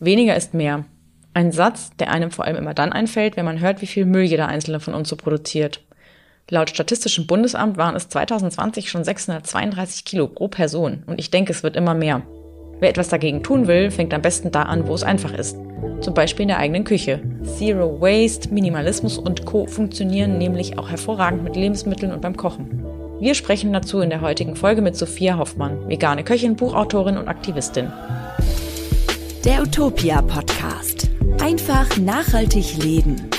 Weniger ist mehr. Ein Satz, der einem vor allem immer dann einfällt, wenn man hört, wie viel Müll jeder einzelne von uns so produziert. Laut Statistischem Bundesamt waren es 2020 schon 632 Kilo pro Person und ich denke, es wird immer mehr. Wer etwas dagegen tun will, fängt am besten da an, wo es einfach ist. Zum Beispiel in der eigenen Küche. Zero Waste, Minimalismus und Co. funktionieren nämlich auch hervorragend mit Lebensmitteln und beim Kochen. Wir sprechen dazu in der heutigen Folge mit Sophia Hoffmann, vegane Köchin, Buchautorin und Aktivistin. Der Utopia Podcast. Einfach nachhaltig leben.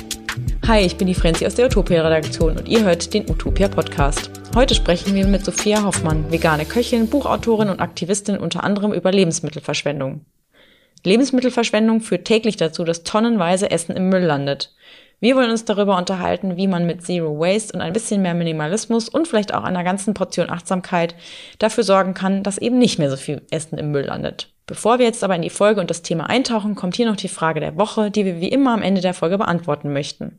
Hi, ich bin die Franzi aus der Utopia-Redaktion und ihr hört den Utopia-Podcast. Heute sprechen wir mit Sophia Hoffmann, vegane Köchin, Buchautorin und Aktivistin unter anderem über Lebensmittelverschwendung. Lebensmittelverschwendung führt täglich dazu, dass tonnenweise Essen im Müll landet. Wir wollen uns darüber unterhalten, wie man mit Zero Waste und ein bisschen mehr Minimalismus und vielleicht auch einer ganzen Portion Achtsamkeit dafür sorgen kann, dass eben nicht mehr so viel Essen im Müll landet. Bevor wir jetzt aber in die Folge und das Thema eintauchen, kommt hier noch die Frage der Woche, die wir wie immer am Ende der Folge beantworten möchten.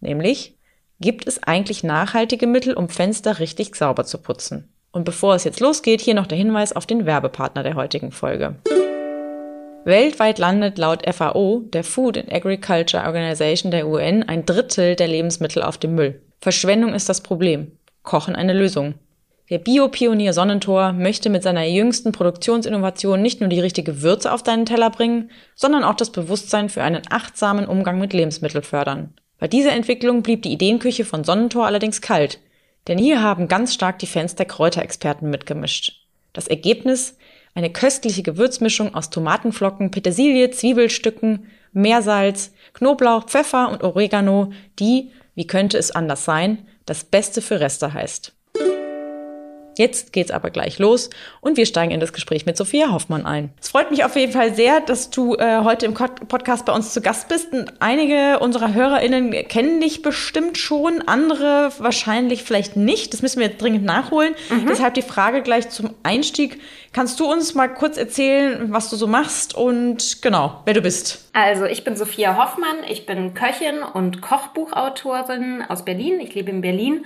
Nämlich, gibt es eigentlich nachhaltige Mittel, um Fenster richtig sauber zu putzen? Und bevor es jetzt losgeht, hier noch der Hinweis auf den Werbepartner der heutigen Folge. Weltweit landet laut FAO, der Food and Agriculture Organization der UN, ein Drittel der Lebensmittel auf dem Müll. Verschwendung ist das Problem. Kochen eine Lösung. Der Biopionier Sonnentor möchte mit seiner jüngsten Produktionsinnovation nicht nur die richtige Würze auf deinen Teller bringen, sondern auch das Bewusstsein für einen achtsamen Umgang mit Lebensmitteln fördern. Bei dieser Entwicklung blieb die Ideenküche von Sonnentor allerdings kalt, denn hier haben ganz stark die Fans der Kräuterexperten mitgemischt. Das Ergebnis eine köstliche Gewürzmischung aus Tomatenflocken, Petersilie, Zwiebelstücken, Meersalz, Knoblauch, Pfeffer und Oregano, die, wie könnte es anders sein, das Beste für Reste heißt. Jetzt geht's aber gleich los und wir steigen in das Gespräch mit Sophia Hoffmann ein. Es freut mich auf jeden Fall sehr, dass du äh, heute im Podcast bei uns zu Gast bist. Und einige unserer HörerInnen kennen dich bestimmt schon, andere wahrscheinlich vielleicht nicht. Das müssen wir jetzt dringend nachholen. Mhm. Deshalb die Frage gleich zum Einstieg. Kannst du uns mal kurz erzählen, was du so machst und genau, wer du bist? Also, ich bin Sophia Hoffmann. Ich bin Köchin und Kochbuchautorin aus Berlin. Ich lebe in Berlin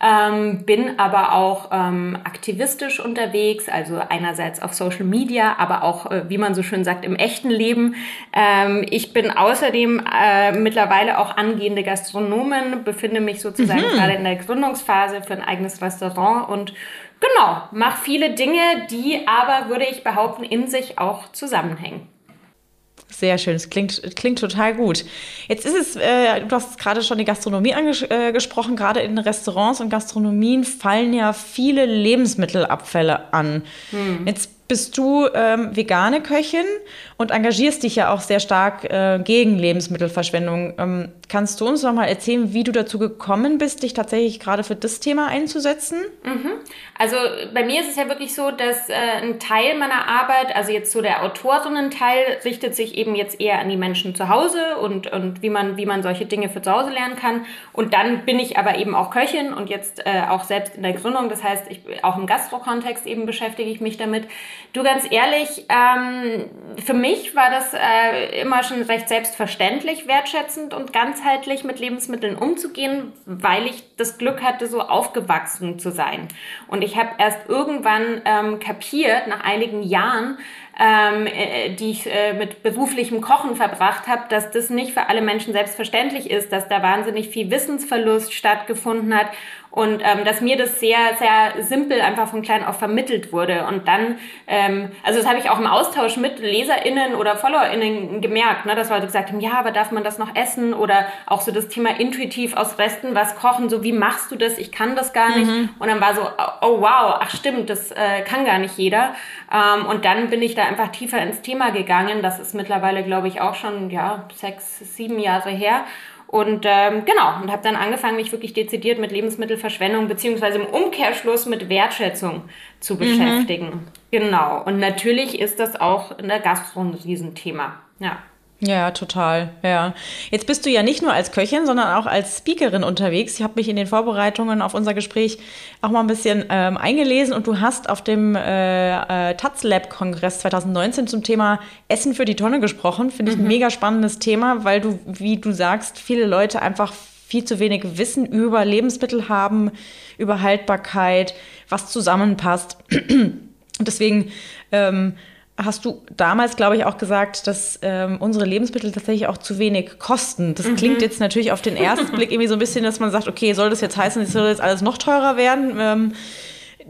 ähm, bin aber auch ähm, aktivistisch unterwegs, also einerseits auf Social Media, aber auch, äh, wie man so schön sagt, im echten Leben. Ähm, ich bin außerdem äh, mittlerweile auch angehende Gastronomin, befinde mich sozusagen mhm. gerade in der Gründungsphase für ein eigenes Restaurant und genau, mache viele Dinge, die aber, würde ich behaupten, in sich auch zusammenhängen. Sehr schön, es klingt, klingt total gut. Jetzt ist es, äh, du hast gerade schon die Gastronomie angesprochen, äh, gerade in Restaurants und Gastronomien fallen ja viele Lebensmittelabfälle an. Hm. Jetzt bist du ähm, vegane Köchin und engagierst dich ja auch sehr stark äh, gegen Lebensmittelverschwendung. Ähm, kannst du uns noch mal erzählen, wie du dazu gekommen bist, dich tatsächlich gerade für das Thema einzusetzen? Mhm. Also bei mir ist es ja wirklich so, dass äh, ein Teil meiner Arbeit, also jetzt so der Autorinnen-Teil, richtet sich eben jetzt eher an die Menschen zu Hause und, und wie, man, wie man solche Dinge für zu Hause lernen kann. Und dann bin ich aber eben auch Köchin und jetzt äh, auch selbst in der Gründung. Das heißt, ich, auch im Gastro-Kontext eben beschäftige ich mich damit. Du ganz ehrlich, ähm, für mich war das äh, immer schon recht selbstverständlich, wertschätzend und ganzheitlich mit Lebensmitteln umzugehen, weil ich das Glück hatte, so aufgewachsen zu sein. Und ich habe erst irgendwann ähm, kapiert, nach einigen Jahren, ähm, äh, die ich äh, mit beruflichem Kochen verbracht habe, dass das nicht für alle Menschen selbstverständlich ist, dass da wahnsinnig viel Wissensverlust stattgefunden hat und ähm, dass mir das sehr, sehr simpel einfach von klein auf vermittelt wurde. Und dann, ähm, also das habe ich auch im Austausch mit LeserInnen oder FollowerInnen gemerkt, ne, dass Leute gesagt haben, ja, aber darf man das noch essen? Oder auch so das Thema intuitiv aus Resten was kochen, so wie machst du das? Ich kann das gar nicht. Mhm. Und dann war so, oh wow, ach stimmt, das äh, kann gar nicht jeder. Ähm, und dann bin ich da einfach tiefer ins Thema gegangen. Das ist mittlerweile, glaube ich, auch schon ja sechs, sieben Jahre her. Und ähm, genau, und habe dann angefangen, mich wirklich dezidiert mit Lebensmittelverschwendung beziehungsweise im Umkehrschluss mit Wertschätzung zu mhm. beschäftigen. Mhm. Genau. Und natürlich ist das auch in der Gastro ein Riesenthema. Ja. Ja, total. Ja. Jetzt bist du ja nicht nur als Köchin, sondern auch als Speakerin unterwegs. Ich habe mich in den Vorbereitungen auf unser Gespräch auch mal ein bisschen ähm, eingelesen und du hast auf dem äh, äh, Taz Lab Kongress 2019 zum Thema Essen für die Tonne gesprochen. Finde ich mhm. ein mega spannendes Thema, weil du, wie du sagst, viele Leute einfach viel zu wenig Wissen über Lebensmittel haben, über Haltbarkeit, was zusammenpasst. Und deswegen ähm, hast du damals, glaube ich, auch gesagt, dass ähm, unsere Lebensmittel tatsächlich auch zu wenig kosten. Das mhm. klingt jetzt natürlich auf den ersten Blick irgendwie so ein bisschen, dass man sagt, okay, soll das jetzt heißen, es soll jetzt alles noch teurer werden? Ähm,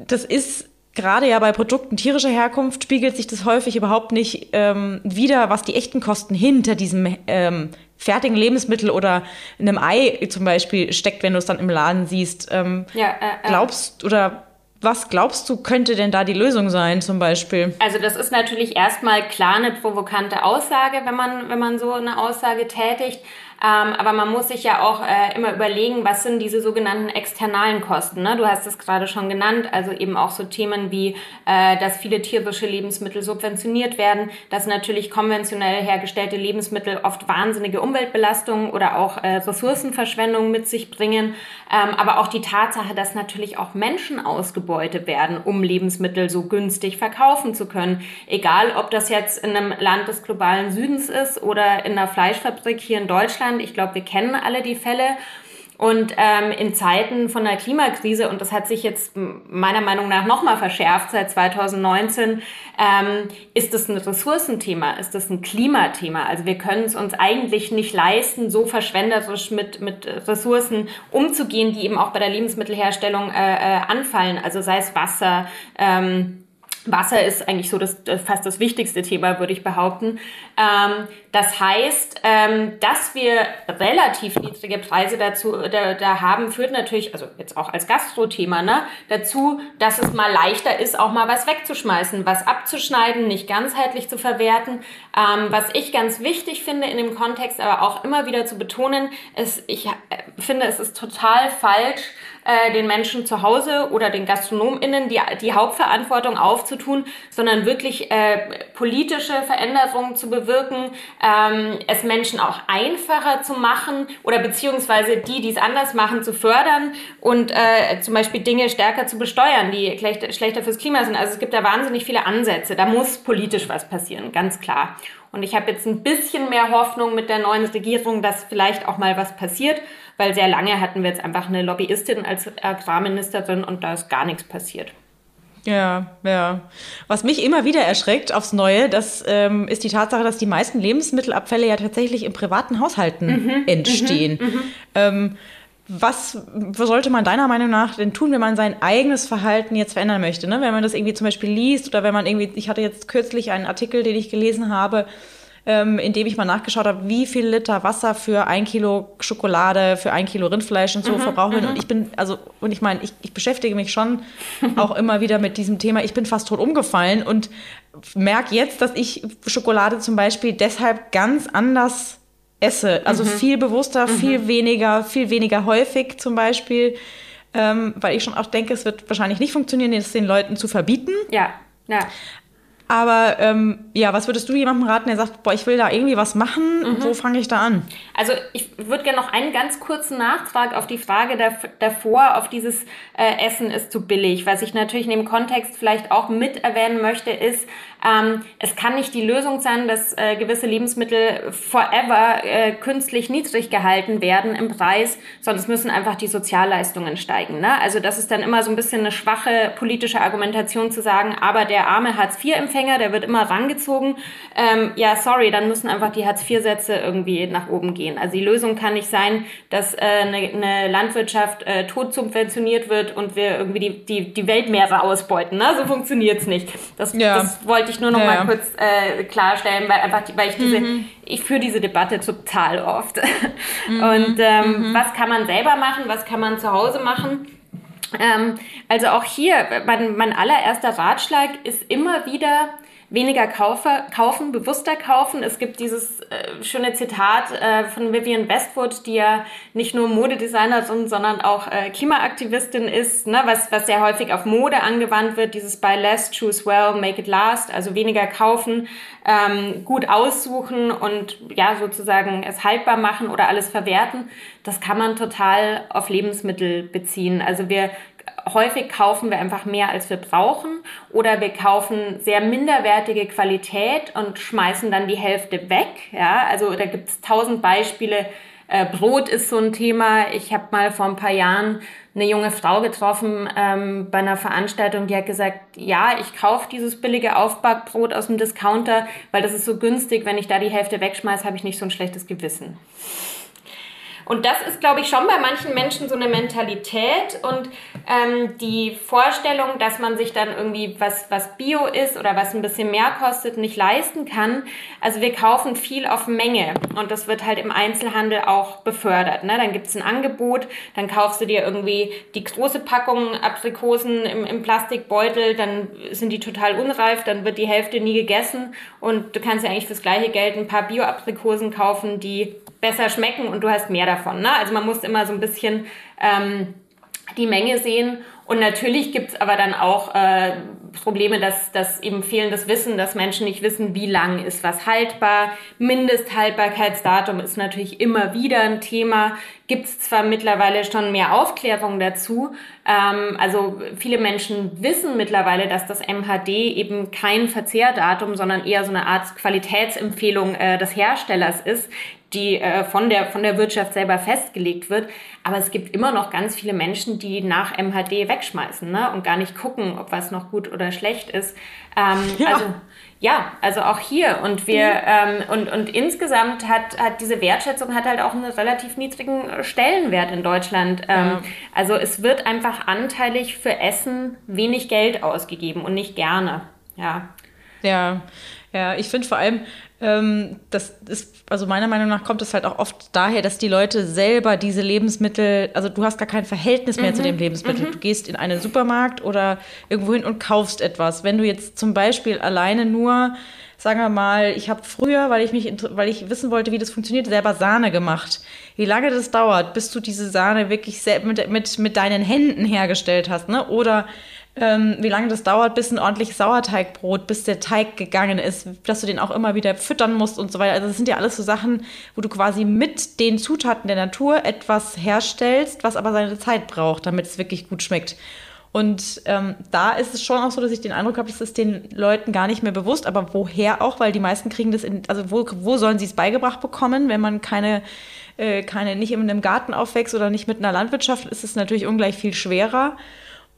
das ist gerade ja bei Produkten tierischer Herkunft spiegelt sich das häufig überhaupt nicht ähm, wieder, was die echten Kosten hinter diesem ähm, fertigen Lebensmittel oder in einem Ei zum Beispiel steckt, wenn du es dann im Laden siehst. Ähm, ja, äh, äh. Glaubst oder was glaubst du, könnte denn da die Lösung sein, zum Beispiel? Also, das ist natürlich erstmal klar eine provokante Aussage, wenn man, wenn man so eine Aussage tätigt. Ähm, aber man muss sich ja auch äh, immer überlegen, was sind diese sogenannten externalen Kosten. Ne? Du hast es gerade schon genannt, also eben auch so Themen wie, äh, dass viele tierische Lebensmittel subventioniert werden, dass natürlich konventionell hergestellte Lebensmittel oft wahnsinnige Umweltbelastungen oder auch äh, Ressourcenverschwendung mit sich bringen. Ähm, aber auch die Tatsache, dass natürlich auch Menschen ausgebeutet werden, um Lebensmittel so günstig verkaufen zu können. Egal, ob das jetzt in einem Land des globalen Südens ist oder in einer Fleischfabrik hier in Deutschland Deutschland. Ich glaube, wir kennen alle die Fälle. Und ähm, in Zeiten von der Klimakrise, und das hat sich jetzt meiner Meinung nach nochmal verschärft seit 2019, ähm, ist das ein Ressourcenthema, ist das ein Klimathema. Also wir können es uns eigentlich nicht leisten, so verschwenderisch mit, mit Ressourcen umzugehen, die eben auch bei der Lebensmittelherstellung äh, äh, anfallen. Also sei es Wasser, ähm, Wasser ist eigentlich so das, fast das wichtigste Thema, würde ich behaupten. Ähm, das heißt, ähm, dass wir relativ niedrige Preise dazu da, da haben, führt natürlich, also jetzt auch als Gastro-Thema, ne, dazu, dass es mal leichter ist, auch mal was wegzuschmeißen, was abzuschneiden, nicht ganzheitlich zu verwerten. Ähm, was ich ganz wichtig finde in dem Kontext, aber auch immer wieder zu betonen, ist, ich äh, finde, es ist total falsch, äh, den Menschen zu Hause oder den GastronomInnen die, die Hauptverantwortung aufzutun, sondern wirklich äh, politische Veränderungen zu bewirken, ähm, es Menschen auch einfacher zu machen oder beziehungsweise die, die es anders machen, zu fördern und äh, zum Beispiel Dinge stärker zu besteuern, die schlechter fürs Klima sind. Also es gibt da wahnsinnig viele Ansätze. Da muss politisch was passieren, ganz klar. Und ich habe jetzt ein bisschen mehr Hoffnung mit der neuen Regierung, dass vielleicht auch mal was passiert, weil sehr lange hatten wir jetzt einfach eine Lobbyistin als Agrarministerin und da ist gar nichts passiert. Ja, ja. Was mich immer wieder erschreckt aufs Neue, das ähm, ist die Tatsache, dass die meisten Lebensmittelabfälle ja tatsächlich in privaten Haushalten mhm, entstehen. Mhm, mhm. ähm, was sollte man deiner Meinung nach denn tun, wenn man sein eigenes Verhalten jetzt verändern möchte? Ne? Wenn man das irgendwie zum Beispiel liest oder wenn man irgendwie, ich hatte jetzt kürzlich einen Artikel, den ich gelesen habe, ähm, in dem ich mal nachgeschaut habe, wie viel Liter Wasser für ein Kilo Schokolade, für ein Kilo Rindfleisch und so mhm, verbraucht wird. Und mhm. ich bin, also, und ich meine, ich, ich beschäftige mich schon auch immer wieder mit diesem Thema. Ich bin fast tot umgefallen und merke jetzt, dass ich Schokolade zum Beispiel deshalb ganz anders esse. Also mhm. viel bewusster, mhm. viel weniger, viel weniger häufig zum Beispiel. Ähm, weil ich schon auch denke, es wird wahrscheinlich nicht funktionieren, es den Leuten zu verbieten. Ja, ja. Aber ähm, ja, was würdest du jemandem raten, der sagt, boah, ich will da irgendwie was machen? Mhm. Wo fange ich da an? Also ich würde gerne noch einen ganz kurzen Nachtrag auf die Frage davor, auf dieses äh, Essen ist zu billig. Was ich natürlich in dem Kontext vielleicht auch mit erwähnen möchte, ist, ähm, es kann nicht die Lösung sein, dass äh, gewisse Lebensmittel forever äh, künstlich niedrig gehalten werden im Preis, sondern es müssen einfach die Sozialleistungen steigen. Ne? Also das ist dann immer so ein bisschen eine schwache politische Argumentation zu sagen, aber der arme Hartz-IV-Empfänger, der wird immer rangezogen. Ähm, ja, sorry, dann müssen einfach die Hartz-IV-Sätze irgendwie nach oben gehen. Also die Lösung kann nicht sein, dass äh, eine, eine Landwirtschaft äh, tot subventioniert wird und wir irgendwie die, die, die Weltmeere ausbeuten. Ne? So funktioniert's nicht. Das, ja. das wollte ich nur noch ja, mal ja. kurz äh, klarstellen, weil einfach, die, weil ich diese, mhm. ich führe diese Debatte total oft. Mhm. Und ähm, mhm. was kann man selber machen, was kann man zu Hause machen? Ähm, also auch hier, mein, mein allererster Ratschlag ist immer wieder, weniger kaufe, kaufen, bewusster kaufen. Es gibt dieses äh, schöne Zitat äh, von Vivian Westwood, die ja nicht nur Modedesignerin, sondern auch äh, Klimaaktivistin ist, ne, was, was sehr häufig auf Mode angewandt wird, dieses Buy less, choose well, make it last, also weniger kaufen, ähm, gut aussuchen und ja sozusagen es haltbar machen oder alles verwerten. Das kann man total auf Lebensmittel beziehen. Also wir häufig kaufen wir einfach mehr, als wir brauchen oder wir kaufen sehr minderwertige Qualität und schmeißen dann die Hälfte weg. Ja, also da gibt es tausend Beispiele. Äh, Brot ist so ein Thema. Ich habe mal vor ein paar Jahren eine junge Frau getroffen ähm, bei einer Veranstaltung, die hat gesagt, ja, ich kaufe dieses billige Aufbackbrot aus dem Discounter, weil das ist so günstig, wenn ich da die Hälfte wegschmeiße, habe ich nicht so ein schlechtes Gewissen. Und das ist, glaube ich, schon bei manchen Menschen so eine Mentalität und ähm, die Vorstellung, dass man sich dann irgendwie was, was Bio ist oder was ein bisschen mehr kostet, nicht leisten kann. Also wir kaufen viel auf Menge und das wird halt im Einzelhandel auch befördert. Ne? Dann gibt's ein Angebot, dann kaufst du dir irgendwie die große Packung Aprikosen im, im Plastikbeutel, dann sind die total unreif, dann wird die Hälfte nie gegessen und du kannst ja eigentlich fürs gleiche Geld ein paar Bio-Aprikosen kaufen, die besser schmecken und du hast mehr davon. Ne? Also man muss immer so ein bisschen ähm, die Menge sehen. Und natürlich gibt's aber dann auch äh, Probleme, dass, dass eben fehlendes Wissen, dass Menschen nicht wissen, wie lang ist was haltbar. Mindesthaltbarkeitsdatum ist natürlich immer wieder ein Thema. Gibt's zwar mittlerweile schon mehr Aufklärung dazu. Ähm, also viele Menschen wissen mittlerweile, dass das MHD eben kein Verzehrdatum, sondern eher so eine Art Qualitätsempfehlung äh, des Herstellers ist, die äh, von, der, von der Wirtschaft selber festgelegt wird. Aber es gibt immer noch ganz viele Menschen, die nach MHD wegschmeißen ne? und gar nicht gucken, ob was noch gut oder schlecht ist. Ähm, ja. Also ja, also auch hier. Und wir ähm, und, und insgesamt hat, hat diese Wertschätzung hat halt auch einen relativ niedrigen Stellenwert in Deutschland. Ähm, ja. Also es wird einfach anteilig für Essen wenig Geld ausgegeben und nicht gerne. Ja. Ja, ja, ich finde vor allem, das ist, also meiner Meinung nach kommt es halt auch oft daher, dass die Leute selber diese Lebensmittel, also du hast gar kein Verhältnis mehr mhm. zu dem Lebensmittel. Mhm. Du gehst in einen Supermarkt oder irgendwo hin und kaufst etwas. Wenn du jetzt zum Beispiel alleine nur, sagen wir mal, ich habe früher, weil ich mich, weil ich wissen wollte, wie das funktioniert, selber Sahne gemacht. Wie lange das dauert, bis du diese Sahne wirklich mit, mit, mit deinen Händen hergestellt hast, ne? Oder ähm, wie lange das dauert, bis ein ordentliches Sauerteigbrot, bis der Teig gegangen ist, dass du den auch immer wieder füttern musst und so weiter. Also das sind ja alles so Sachen, wo du quasi mit den Zutaten der Natur etwas herstellst, was aber seine Zeit braucht, damit es wirklich gut schmeckt. Und ähm, da ist es schon auch so, dass ich den Eindruck habe, das ist den Leuten gar nicht mehr bewusst. Aber woher auch? Weil die meisten kriegen das in, also wo, wo sollen sie es beigebracht bekommen, wenn man keine, äh, keine, nicht in einem Garten aufwächst oder nicht mit einer Landwirtschaft, ist es natürlich ungleich viel schwerer.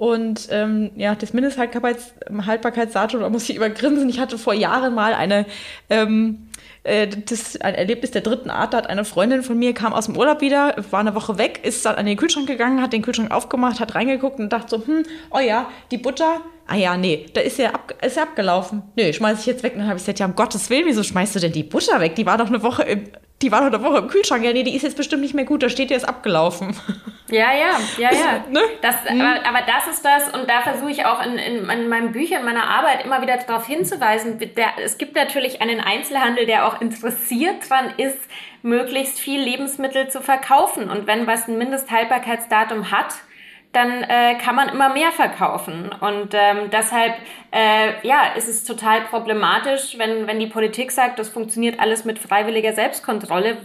Und ähm, ja, das Mindesthaltbarkeitsdatum, da muss ich übergrinsen. Ich hatte vor Jahren mal eine, ähm, äh, das ein Erlebnis der dritten Art. Da hat eine Freundin von mir, kam aus dem Urlaub wieder, war eine Woche weg, ist dann an den Kühlschrank gegangen, hat den Kühlschrank aufgemacht, hat reingeguckt und dachte so, hm, oh ja, die Butter, ah ja, nee, da ist ja, ab, ist ja abgelaufen. Nee, schmeiß ich jetzt weg. Und dann habe ich gesagt, ja, um Gottes Willen, wieso schmeißt du denn die Butter weg? Die war doch eine Woche im, die war doch eine Woche im Kühlschrank. Ja, nee, die ist jetzt bestimmt nicht mehr gut, da steht ja, ist abgelaufen. Ja, ja, ja, ja. ne? das, mhm. aber, aber, das ist das, und da versuche ich auch in, in, in meinen Büchern, in meiner Arbeit immer wieder darauf hinzuweisen. Der, es gibt natürlich einen Einzelhandel, der auch interessiert dran ist, möglichst viel Lebensmittel zu verkaufen. Und wenn was ein Mindesthaltbarkeitsdatum hat, dann äh, kann man immer mehr verkaufen. Und ähm, deshalb äh, ja, ist es total problematisch, wenn, wenn die Politik sagt, das funktioniert alles mit freiwilliger Selbstkontrolle,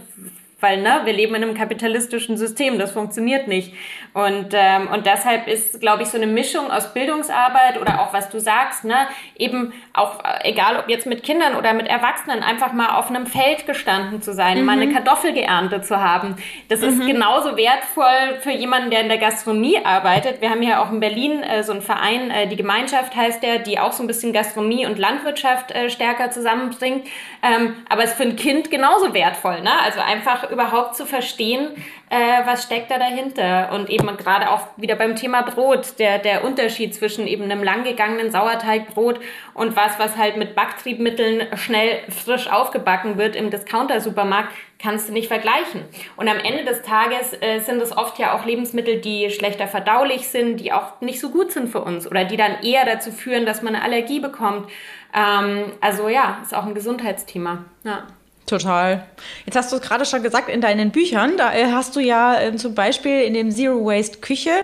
weil, ne, wir leben in einem kapitalistischen System, das funktioniert nicht. Und, ähm, und deshalb ist, glaube ich, so eine Mischung aus Bildungsarbeit oder auch, was du sagst, ne, eben auch, äh, egal ob jetzt mit Kindern oder mit Erwachsenen, einfach mal auf einem Feld gestanden zu sein, mhm. mal eine Kartoffel geerntet zu haben. Das mhm. ist genauso wertvoll für jemanden, der in der Gastronomie arbeitet. Wir haben ja auch in Berlin äh, so einen Verein, äh, die Gemeinschaft heißt der, die auch so ein bisschen Gastronomie und Landwirtschaft äh, stärker zusammenbringt. Ähm, aber es ist für ein Kind genauso wertvoll, ne? Also einfach überhaupt zu verstehen, äh, was steckt da dahinter. Und eben gerade auch wieder beim Thema Brot, der, der Unterschied zwischen eben einem langgegangenen Sauerteigbrot und was, was halt mit Backtriebmitteln schnell frisch aufgebacken wird im Discounter-Supermarkt, kannst du nicht vergleichen. Und am Ende des Tages äh, sind es oft ja auch Lebensmittel, die schlechter verdaulich sind, die auch nicht so gut sind für uns oder die dann eher dazu führen, dass man eine Allergie bekommt. Ähm, also ja, ist auch ein Gesundheitsthema. Ja. Total. Jetzt hast du es gerade schon gesagt in deinen Büchern, da äh, hast du ja äh, zum Beispiel in dem Zero Waste Küche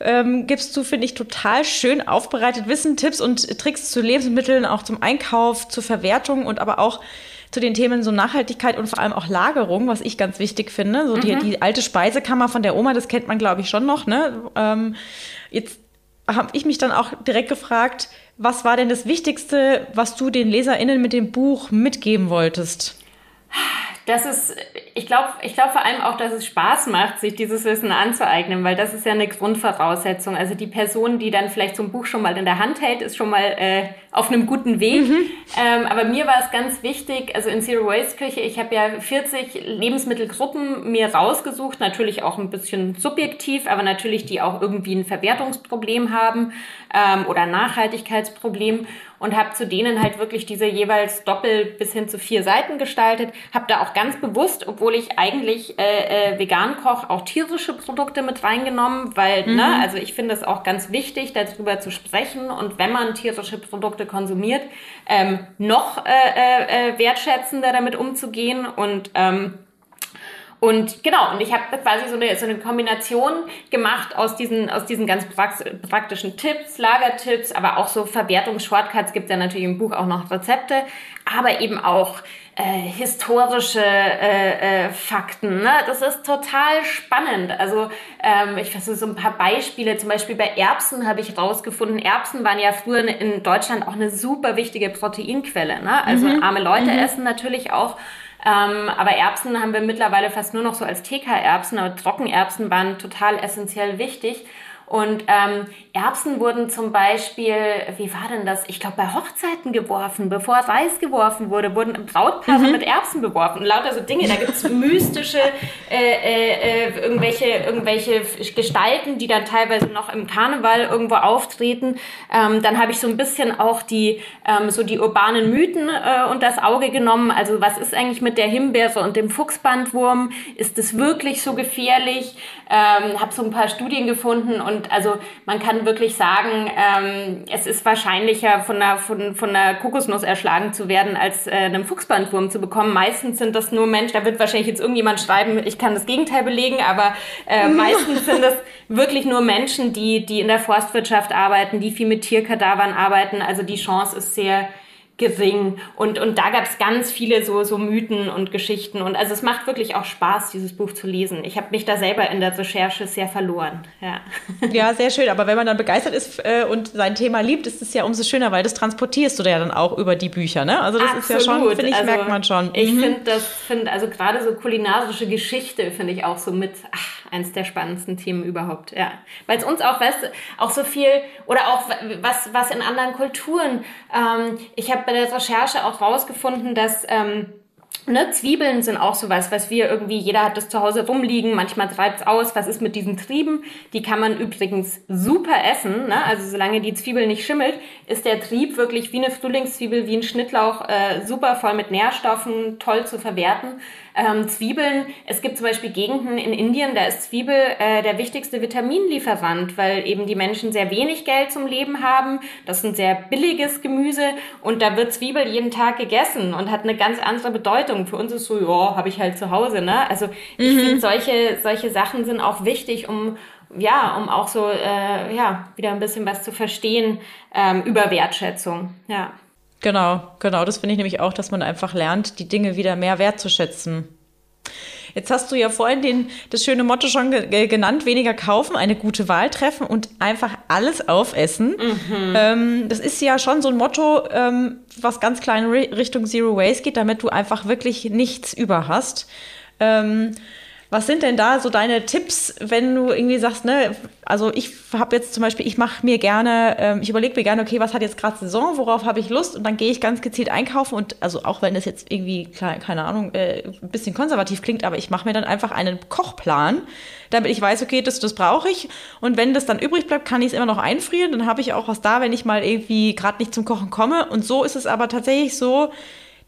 ähm, gibst du, finde ich, total schön aufbereitet Wissen, Tipps und Tricks zu Lebensmitteln, auch zum Einkauf, zur Verwertung und aber auch zu den Themen so Nachhaltigkeit und vor allem auch Lagerung, was ich ganz wichtig finde. So die, mhm. die alte Speisekammer von der Oma, das kennt man, glaube ich, schon noch. Ne? Ähm, jetzt habe ich mich dann auch direkt gefragt, was war denn das Wichtigste, was du den LeserInnen mit dem Buch mitgeben wolltest? Das ist ich glaube ich glaub vor allem auch, dass es Spaß macht, sich dieses Wissen anzueignen, weil das ist ja eine Grundvoraussetzung. Also die Person, die dann vielleicht so ein Buch schon mal in der Hand hält, ist schon mal äh, auf einem guten Weg. Mhm. Ähm, aber mir war es ganz wichtig, also in Zero Waste Küche, ich habe ja 40 Lebensmittelgruppen mir rausgesucht, natürlich auch ein bisschen subjektiv, aber natürlich die auch irgendwie ein Verwertungsproblem haben ähm, oder ein Nachhaltigkeitsproblem und habe zu denen halt wirklich diese jeweils doppel bis hin zu vier Seiten gestaltet. Habe da auch ganz bewusst, obwohl ich eigentlich äh, äh, vegan koche, auch tierische Produkte mit reingenommen, weil, ne, mhm. ne, also ich finde es auch ganz wichtig, darüber zu sprechen und wenn man tierische Produkte konsumiert, ähm, noch äh, äh, äh wertschätzender damit umzugehen und ähm, und genau, und ich habe quasi so eine, so eine Kombination gemacht aus diesen, aus diesen ganz praktischen Tipps, Lagertipps, aber auch so Verwertungs-Shortcuts gibt ja natürlich im Buch auch noch Rezepte, aber eben auch äh, historische äh, äh, Fakten. Ne? Das ist total spannend. Also ähm, ich versuche so ein paar Beispiele. Zum Beispiel bei Erbsen habe ich rausgefunden, Erbsen waren ja früher in Deutschland auch eine super wichtige Proteinquelle. Ne? Also mhm. arme Leute mhm. essen natürlich auch ähm, aber Erbsen haben wir mittlerweile fast nur noch so als TK-Erbsen, aber Trockenerbsen waren total essentiell wichtig. Und ähm, Erbsen wurden zum Beispiel, wie war denn das? Ich glaube, bei Hochzeiten geworfen, bevor Reis geworfen wurde, wurden Brautpaare mhm. mit Erbsen beworfen. Lauter so Dinge. Da gibt's mystische äh, äh, äh, irgendwelche, irgendwelche Gestalten, die dann teilweise noch im Karneval irgendwo auftreten. Ähm, dann habe ich so ein bisschen auch die ähm, so die urbanen Mythen äh, unter das Auge genommen. Also was ist eigentlich mit der Himbeere und dem Fuchsbandwurm? Ist es wirklich so gefährlich? Ähm, habe so ein paar Studien gefunden und und also man kann wirklich sagen, ähm, es ist wahrscheinlicher, von einer, von, von einer Kokosnuss erschlagen zu werden, als äh, einem Fuchsbandwurm zu bekommen. Meistens sind das nur Menschen, da wird wahrscheinlich jetzt irgendjemand schreiben, ich kann das Gegenteil belegen, aber äh, meistens sind das wirklich nur Menschen, die, die in der Forstwirtschaft arbeiten, die viel mit Tierkadavern arbeiten. Also die Chance ist sehr gering. Und, und da gab es ganz viele so, so Mythen und Geschichten. Und also es macht wirklich auch Spaß, dieses Buch zu lesen. Ich habe mich da selber in der Recherche sehr verloren. Ja. ja, sehr schön. Aber wenn man dann begeistert ist äh, und sein Thema liebt, ist es ja umso schöner, weil das transportierst du ja dann auch über die Bücher. Ne? Also das Absolut. ist ja schon, finde ich, also, merkt man schon. Ich mhm. finde das, finde also gerade so kulinarische Geschichte finde ich auch so mit ach, eins der spannendsten Themen überhaupt. Ja, weil es uns auch, weißt, auch so viel oder auch was was in anderen Kulturen. Ähm, ich habe bei der Recherche auch rausgefunden, dass ähm, Ne, Zwiebeln sind auch sowas, was wir irgendwie, jeder hat das zu Hause rumliegen, manchmal treibt es aus. Was ist mit diesen Trieben? Die kann man übrigens super essen. Ne? Also solange die Zwiebel nicht schimmelt, ist der Trieb wirklich wie eine Frühlingszwiebel, wie ein Schnittlauch, äh, super voll mit Nährstoffen, toll zu verwerten. Ähm, Zwiebeln, es gibt zum Beispiel Gegenden in Indien, da ist Zwiebel äh, der wichtigste Vitaminlieferant, weil eben die Menschen sehr wenig Geld zum Leben haben. Das ist ein sehr billiges Gemüse und da wird Zwiebel jeden Tag gegessen und hat eine ganz andere Bedeutung. Für uns ist so, ja, habe ich halt zu Hause. Ne? Also ich mhm. finde, solche, solche Sachen sind auch wichtig, um ja, um auch so äh, ja wieder ein bisschen was zu verstehen ähm, über Wertschätzung. Ja. Genau, genau. Das finde ich nämlich auch, dass man einfach lernt, die Dinge wieder mehr wertzuschätzen. Jetzt hast du ja vorhin den, das schöne Motto schon ge genannt, weniger kaufen, eine gute Wahl treffen und einfach alles aufessen. Mhm. Ähm, das ist ja schon so ein Motto, ähm, was ganz klein Richtung Zero Waste geht, damit du einfach wirklich nichts über hast. Ähm, was sind denn da so deine Tipps, wenn du irgendwie sagst, ne, also ich habe jetzt zum Beispiel, ich mache mir gerne, ähm, ich überlege mir gerne, okay, was hat jetzt gerade Saison, worauf habe ich Lust? Und dann gehe ich ganz gezielt einkaufen und also auch wenn das jetzt irgendwie, keine Ahnung, äh, ein bisschen konservativ klingt, aber ich mache mir dann einfach einen Kochplan, damit ich weiß, okay, das, das brauche ich. Und wenn das dann übrig bleibt, kann ich es immer noch einfrieren, dann habe ich auch was da, wenn ich mal irgendwie gerade nicht zum Kochen komme. Und so ist es aber tatsächlich so,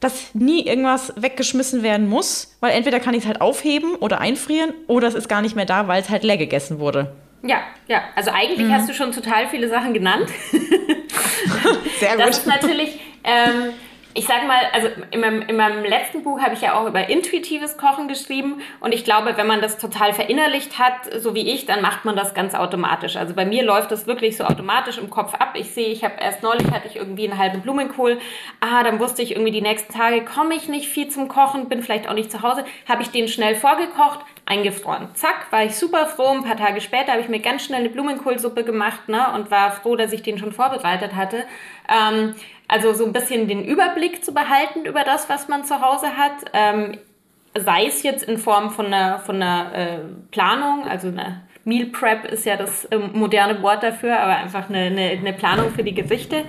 dass nie irgendwas weggeschmissen werden muss, weil entweder kann ich es halt aufheben oder einfrieren oder es ist gar nicht mehr da, weil es halt leer gegessen wurde. Ja, ja. Also eigentlich mhm. hast du schon total viele Sachen genannt. Sehr gut. Das ist natürlich. Ähm, ich sage mal, also in meinem, in meinem letzten Buch habe ich ja auch über intuitives Kochen geschrieben und ich glaube, wenn man das total verinnerlicht hat, so wie ich, dann macht man das ganz automatisch. Also bei mir läuft das wirklich so automatisch im Kopf ab. Ich sehe, ich habe erst neulich hatte ich irgendwie einen halben Blumenkohl. Ah, dann wusste ich irgendwie die nächsten Tage komme ich nicht viel zum Kochen, bin vielleicht auch nicht zu Hause. Habe ich den schnell vorgekocht, eingefroren. Zack, war ich super froh. Ein paar Tage später habe ich mir ganz schnell eine Blumenkohlsuppe gemacht ne, und war froh, dass ich den schon vorbereitet hatte. Ähm, also so ein bisschen den Überblick zu behalten über das, was man zu Hause hat. Ähm, sei es jetzt in Form von einer, von einer äh, Planung, also eine Meal Prep ist ja das ähm, moderne Wort dafür, aber einfach eine, eine, eine Planung für die Gerichte.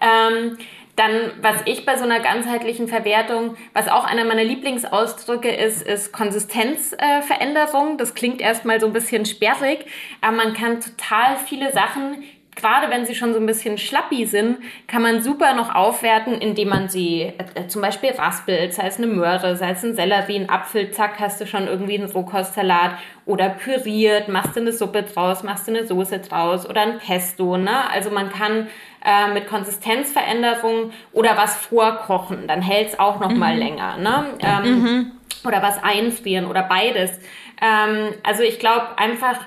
Ähm, dann, was ich bei so einer ganzheitlichen Verwertung, was auch einer meiner Lieblingsausdrücke ist, ist Konsistenzveränderung. Äh, das klingt erstmal so ein bisschen sperrig, aber man kann total viele Sachen gerade wenn sie schon so ein bisschen schlappi sind, kann man super noch aufwerten, indem man sie äh, zum Beispiel raspelt, sei es eine Möhre, sei es ein Sellerie, ein Apfel, zack, hast du schon irgendwie einen Rohkostsalat oder püriert, machst du eine Suppe draus, machst du eine Soße draus oder ein Pesto, ne? Also man kann äh, mit Konsistenzveränderungen oder was vorkochen, dann hält es auch noch mhm. mal länger, ne? Ähm, mhm. Oder was einfrieren oder beides. Ähm, also ich glaube einfach,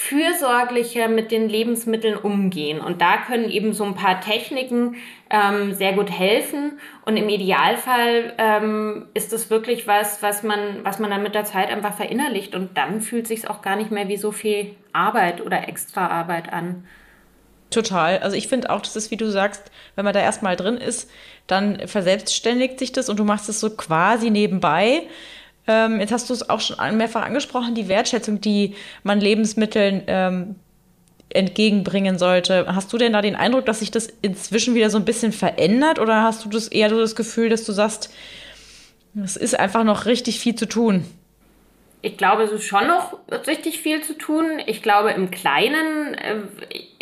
fürsorglicher mit den Lebensmitteln umgehen. Und da können eben so ein paar Techniken ähm, sehr gut helfen. Und im Idealfall ähm, ist es wirklich was, was man, was man dann mit der Zeit einfach verinnerlicht. Und dann fühlt sich auch gar nicht mehr wie so viel Arbeit oder extra Arbeit an. Total. Also ich finde auch, das ist, wie du sagst, wenn man da erstmal drin ist, dann verselbstständigt sich das und du machst es so quasi nebenbei. Ähm, jetzt hast du es auch schon mehrfach angesprochen, die Wertschätzung, die man Lebensmitteln ähm, entgegenbringen sollte. Hast du denn da den Eindruck, dass sich das inzwischen wieder so ein bisschen verändert oder hast du das eher so das Gefühl, dass du sagst, es ist einfach noch richtig viel zu tun? Ich glaube, es ist schon noch richtig viel zu tun. Ich glaube, im Kleinen, äh,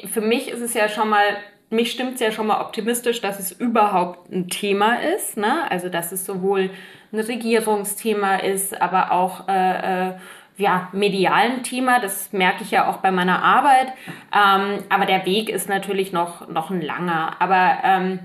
für mich ist es ja schon mal mich stimmt es ja schon mal optimistisch, dass es überhaupt ein Thema ist. Ne? Also, dass es sowohl ein Regierungsthema ist, aber auch äh, äh, ja, medialen Thema. Das merke ich ja auch bei meiner Arbeit. Ähm, aber der Weg ist natürlich noch, noch ein langer. Aber ähm,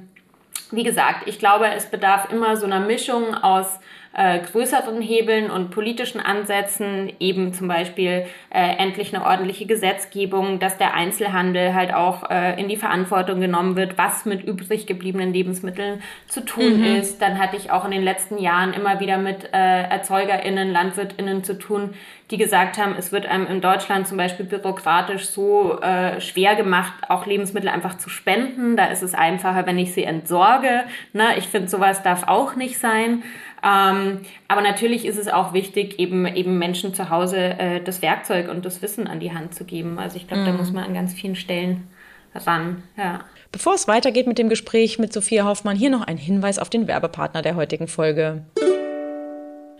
wie gesagt, ich glaube, es bedarf immer so einer Mischung aus äh, größeren Hebeln und politischen Ansätzen, eben zum Beispiel äh, endlich eine ordentliche Gesetzgebung, dass der Einzelhandel halt auch äh, in die Verantwortung genommen wird, was mit übrig gebliebenen Lebensmitteln zu tun mhm. ist. Dann hatte ich auch in den letzten Jahren immer wieder mit äh, ErzeugerInnen, LandwirtInnen zu tun, die gesagt haben, es wird einem in Deutschland zum Beispiel bürokratisch so äh, schwer gemacht, auch Lebensmittel einfach zu spenden. Da ist es einfacher, wenn ich sie entsorge. Ne? Ich finde, sowas darf auch nicht sein. Ähm, aber natürlich ist es auch wichtig, eben, eben Menschen zu Hause äh, das Werkzeug und das Wissen an die Hand zu geben. Also ich glaube, mhm. da muss man an ganz vielen Stellen ran. Ja. Bevor es weitergeht mit dem Gespräch mit Sophia Hoffmann, hier noch ein Hinweis auf den Werbepartner der heutigen Folge.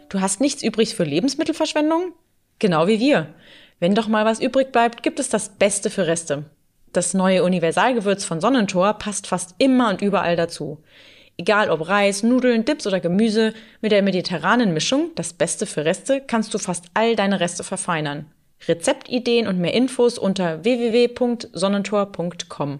Du hast nichts übrig für Lebensmittelverschwendung? Genau wie wir. Wenn doch mal was übrig bleibt, gibt es das Beste für Reste. Das neue Universalgewürz von Sonnentor passt fast immer und überall dazu. Egal ob Reis, Nudeln, Dips oder Gemüse, mit der mediterranen Mischung, das Beste für Reste, kannst du fast all deine Reste verfeinern. Rezeptideen und mehr Infos unter www.sonnentor.com.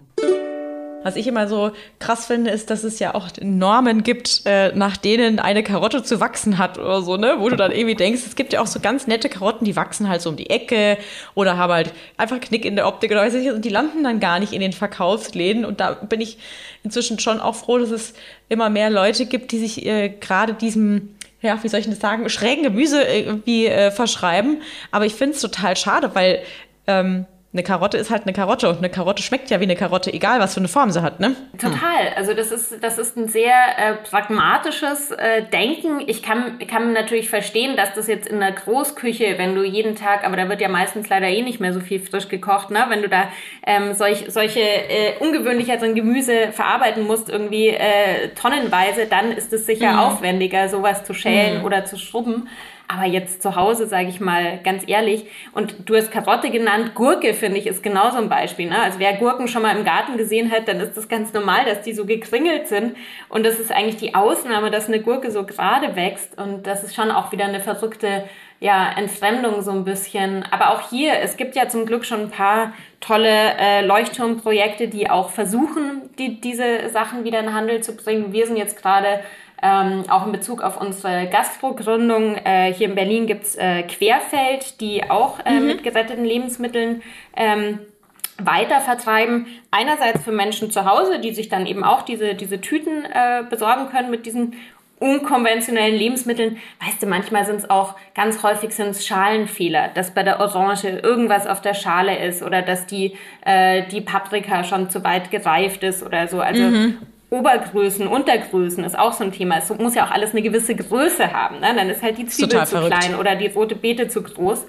Was ich immer so krass finde, ist, dass es ja auch Normen gibt, äh, nach denen eine Karotte zu wachsen hat oder so, ne? Wo du dann irgendwie denkst, es gibt ja auch so ganz nette Karotten, die wachsen halt so um die Ecke oder haben halt einfach Knick in der Optik oder weiß ich und die landen dann gar nicht in den Verkaufsläden. Und da bin ich inzwischen schon auch froh, dass es immer mehr Leute gibt, die sich äh, gerade diesem ja, wie soll ich das sagen, schrägen Gemüse irgendwie äh, verschreiben. Aber ich finde es total schade, weil ähm, eine Karotte ist halt eine Karotte und eine Karotte schmeckt ja wie eine Karotte, egal was für eine Form sie hat, ne? Total. Also das ist, das ist ein sehr äh, pragmatisches äh, Denken. Ich kann, kann natürlich verstehen, dass das jetzt in der Großküche, wenn du jeden Tag, aber da wird ja meistens leider eh nicht mehr so viel frisch gekocht, ne? Wenn du da ähm, solch, solche äh, ungewöhnlicheren Gemüse verarbeiten musst, irgendwie äh, tonnenweise, dann ist es sicher mhm. aufwendiger, sowas zu schälen mhm. oder zu schrubben. Aber jetzt zu Hause, sage ich mal ganz ehrlich, und du hast Karotte genannt, Gurke finde ich ist genauso ein Beispiel. Ne? Also wer Gurken schon mal im Garten gesehen hat, dann ist das ganz normal, dass die so gekringelt sind. Und das ist eigentlich die Ausnahme, dass eine Gurke so gerade wächst. Und das ist schon auch wieder eine verrückte ja, Entfremdung so ein bisschen. Aber auch hier, es gibt ja zum Glück schon ein paar tolle äh, Leuchtturmprojekte, die auch versuchen, die, diese Sachen wieder in den Handel zu bringen. Wir sind jetzt gerade ähm, auch in Bezug auf unsere Gastrogründung. Äh, hier in Berlin gibt's äh, Querfeld, die auch äh, mhm. mit geretteten Lebensmitteln ähm, weiter vertreiben. Einerseits für Menschen zu Hause, die sich dann eben auch diese, diese Tüten äh, besorgen können mit diesen unkonventionellen Lebensmitteln. Weißt du, manchmal sind es auch, ganz häufig sind es Schalenfehler, dass bei der Orange irgendwas auf der Schale ist oder dass die, äh, die Paprika schon zu weit gereift ist oder so. Also mhm Obergrößen, Untergrößen ist auch so ein Thema. Es muss ja auch alles eine gewisse Größe haben. Ne? Dann ist halt die Zwiebel zu klein oder die rote Beete zu groß.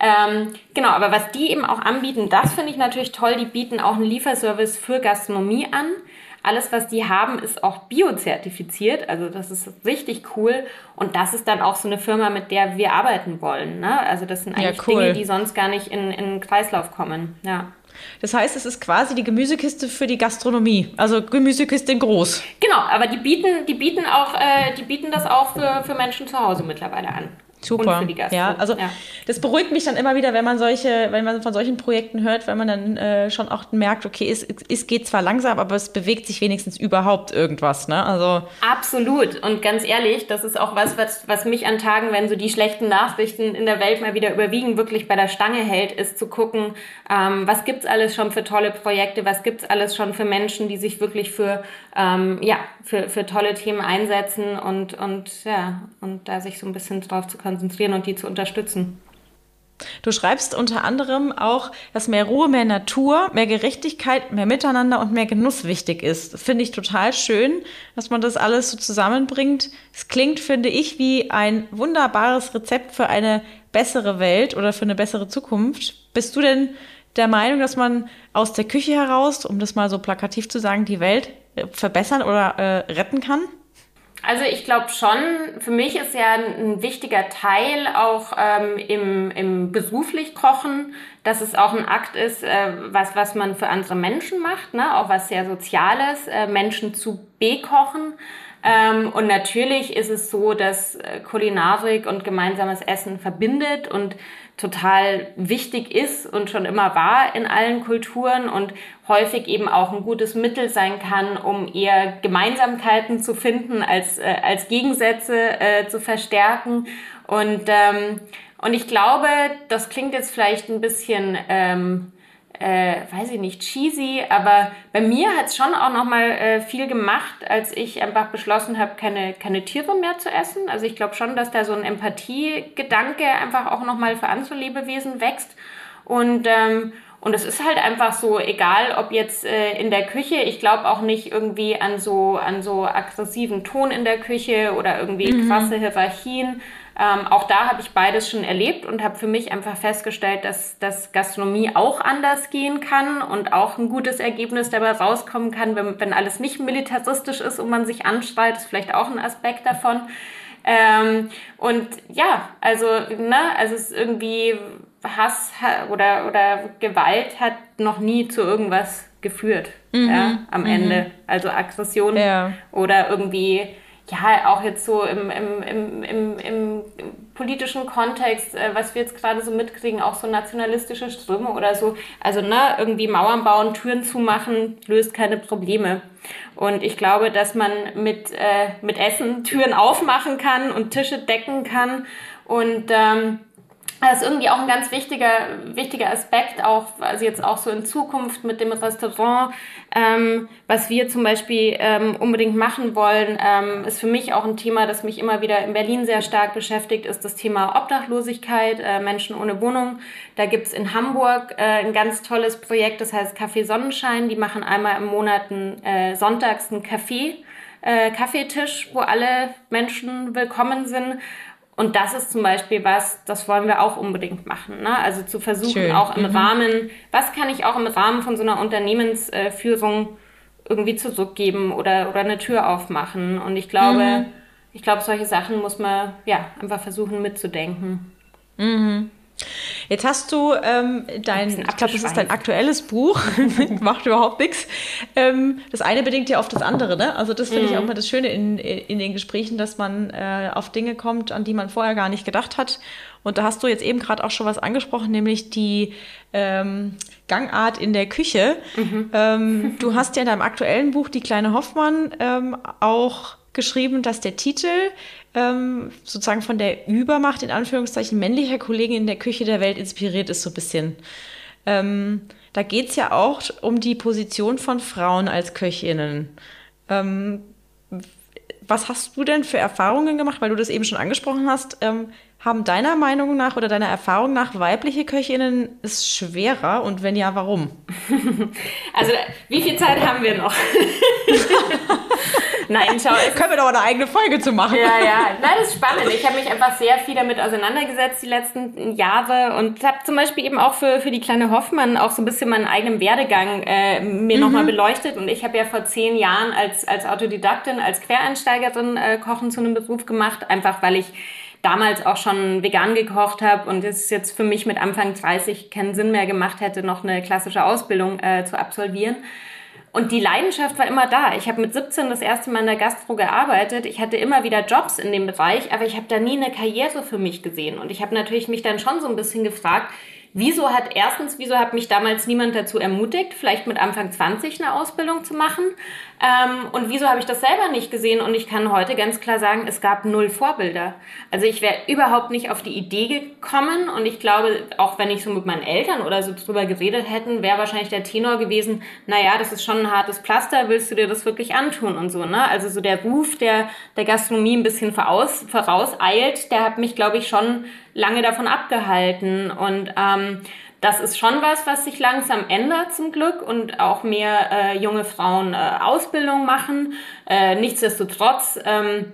Ähm, genau, aber was die eben auch anbieten, das finde ich natürlich toll. Die bieten auch einen Lieferservice für Gastronomie an. Alles, was die haben, ist auch biozertifiziert. Also das ist richtig cool. Und das ist dann auch so eine Firma, mit der wir arbeiten wollen. Ne? Also das sind eigentlich ja, cool. Dinge, die sonst gar nicht in, in den Kreislauf kommen. Ja. Das heißt, es ist quasi die Gemüsekiste für die Gastronomie. Also Gemüsekiste in groß. Genau, aber die bieten, die bieten auch, äh, die bieten das auch für, für Menschen zu Hause mittlerweile an. Super. Ja, also ja. das beruhigt mich dann immer wieder, wenn man solche, wenn man von solchen Projekten hört, wenn man dann äh, schon auch merkt, okay, es, es geht zwar langsam, aber es bewegt sich wenigstens überhaupt irgendwas, ne? Also absolut. Und ganz ehrlich, das ist auch was, was, was mich an Tagen, wenn so die schlechten Nachrichten in der Welt mal wieder überwiegen, wirklich bei der Stange hält, ist zu gucken, ähm, was gibt's alles schon für tolle Projekte, was gibt's alles schon für Menschen, die sich wirklich für ähm, ja für, für tolle Themen einsetzen und und ja und da sich so ein bisschen drauf zu konzentrieren und die zu unterstützen. Du schreibst unter anderem auch, dass mehr Ruhe, mehr Natur, mehr Gerechtigkeit, mehr Miteinander und mehr Genuss wichtig ist. Das finde ich total schön, dass man das alles so zusammenbringt. Es klingt, finde ich, wie ein wunderbares Rezept für eine bessere Welt oder für eine bessere Zukunft. Bist du denn der Meinung, dass man aus der Küche heraus, um das mal so plakativ zu sagen, die Welt verbessern oder äh, retten kann? Also ich glaube schon, für mich ist ja ein, wichtiger Teil auch ähm, im, im beruflich Kochen, dass es auch ein Akt ist, äh, was, was man für andere Menschen macht, ne? auch was sehr Soziales, äh, Menschen zu bekochen. Ähm, und natürlich ist es so, dass äh, Kulinarik und gemeinsames Essen verbindet und total wichtig ist und schon immer war in allen Kulturen und häufig eben auch ein gutes Mittel sein kann, um eher Gemeinsamkeiten zu finden, als, äh, als Gegensätze äh, zu verstärken. Und, ähm, und ich glaube, das klingt jetzt vielleicht ein bisschen ähm, äh, weiß ich nicht, cheesy, aber bei mir hat es schon auch nochmal äh, viel gemacht, als ich einfach beschlossen habe, keine, keine Tiere mehr zu essen. Also ich glaube schon, dass da so ein Empathiegedanke einfach auch nochmal für andere Lebewesen wächst. Und, ähm, und es ist halt einfach so, egal ob jetzt äh, in der Küche, ich glaube auch nicht irgendwie an so, an so aggressiven Ton in der Küche oder irgendwie mhm. krasse Hierarchien, ähm, auch da habe ich beides schon erlebt und habe für mich einfach festgestellt, dass, dass Gastronomie auch anders gehen kann und auch ein gutes Ergebnis dabei rauskommen kann, wenn, wenn alles nicht militaristisch ist und man sich anschreit, ist vielleicht auch ein Aspekt davon. Ähm, und ja, also, ne, also es ist irgendwie Hass oder, oder Gewalt hat noch nie zu irgendwas geführt, mhm. ja, am mhm. Ende. Also Aggression ja. oder irgendwie ja, auch jetzt so im, im, im, im, im politischen Kontext, äh, was wir jetzt gerade so mitkriegen, auch so nationalistische Ströme oder so. Also, ne, irgendwie Mauern bauen, Türen zumachen, löst keine Probleme. Und ich glaube, dass man mit, äh, mit Essen Türen aufmachen kann und Tische decken kann und ähm, das ist irgendwie auch ein ganz wichtiger, wichtiger Aspekt, auch also jetzt auch so in Zukunft mit dem Restaurant, ähm, was wir zum Beispiel ähm, unbedingt machen wollen, ähm, ist für mich auch ein Thema, das mich immer wieder in Berlin sehr stark beschäftigt, ist das Thema Obdachlosigkeit, äh, Menschen ohne Wohnung. Da gibt's in Hamburg äh, ein ganz tolles Projekt, das heißt Café Sonnenschein. Die machen einmal im Monat einen, äh, sonntags einen Kaffee. Äh, Kaffeetisch, wo alle Menschen willkommen sind. Und das ist zum Beispiel was, das wollen wir auch unbedingt machen. Ne? Also zu versuchen, Schön. auch im mhm. Rahmen, was kann ich auch im Rahmen von so einer Unternehmensführung irgendwie zurückgeben oder, oder eine Tür aufmachen. Und ich glaube, mhm. ich glaube, solche Sachen muss man ja einfach versuchen mitzudenken. Mhm. Jetzt hast du ähm, dein, ich glaube, das ist dein aktuelles Buch, macht überhaupt nichts. Ähm, das eine bedingt ja auf das andere, ne? Also das finde mm. ich auch mhm. mal das Schöne in, in den Gesprächen, dass man äh, auf Dinge kommt, an die man vorher gar nicht gedacht hat. Und da hast du jetzt eben gerade auch schon was angesprochen, nämlich die ähm, Gangart in der Küche. Mhm. Ähm, du hast ja in deinem aktuellen Buch Die kleine Hoffmann ähm, auch geschrieben, dass der Titel ähm, sozusagen von der Übermacht in Anführungszeichen männlicher Kollegen in der Küche der Welt inspiriert ist, so ein bisschen. Ähm, da geht es ja auch um die Position von Frauen als Köchinnen. Ähm, was hast du denn für Erfahrungen gemacht, weil du das eben schon angesprochen hast? Haben deiner Meinung nach oder deiner Erfahrung nach weibliche Köchinnen es schwerer und wenn ja, warum? Also, wie viel Zeit haben wir noch? Nein, schau. Können wir doch eine eigene Folge zu machen. Ja, ja. Nein, das ist spannend. Ich habe mich einfach sehr viel damit auseinandergesetzt die letzten Jahre und habe zum Beispiel eben auch für, für die kleine Hoffmann auch so ein bisschen meinen eigenen Werdegang äh, mir mhm. nochmal beleuchtet. Und ich habe ja vor zehn Jahren als, als Autodidaktin, als Quereinsteigerin äh, Kochen zu einem Beruf gemacht, einfach weil ich damals auch schon vegan gekocht habe und es jetzt für mich mit Anfang 30 keinen Sinn mehr gemacht hätte, noch eine klassische Ausbildung äh, zu absolvieren. Und die Leidenschaft war immer da. Ich habe mit 17 das erste Mal in der Gastro gearbeitet. Ich hatte immer wieder Jobs in dem Bereich, aber ich habe da nie eine Karriere für mich gesehen. Und ich habe natürlich mich dann schon so ein bisschen gefragt, Wieso hat erstens, wieso hat mich damals niemand dazu ermutigt, vielleicht mit Anfang 20 eine Ausbildung zu machen? Ähm, und wieso habe ich das selber nicht gesehen? Und ich kann heute ganz klar sagen, es gab null Vorbilder. Also ich wäre überhaupt nicht auf die Idee gekommen und ich glaube, auch wenn ich so mit meinen Eltern oder so drüber geredet hätten, wäre wahrscheinlich der Tenor gewesen, naja, das ist schon ein hartes Pflaster, willst du dir das wirklich antun und so, ne? Also so der Ruf der, der Gastronomie ein bisschen voraus, vorauseilt, der hat mich, glaube ich, schon lange davon abgehalten. Und ähm, das ist schon was, was sich langsam ändert zum Glück und auch mehr äh, junge Frauen äh, Ausbildung machen. Äh, nichtsdestotrotz ähm,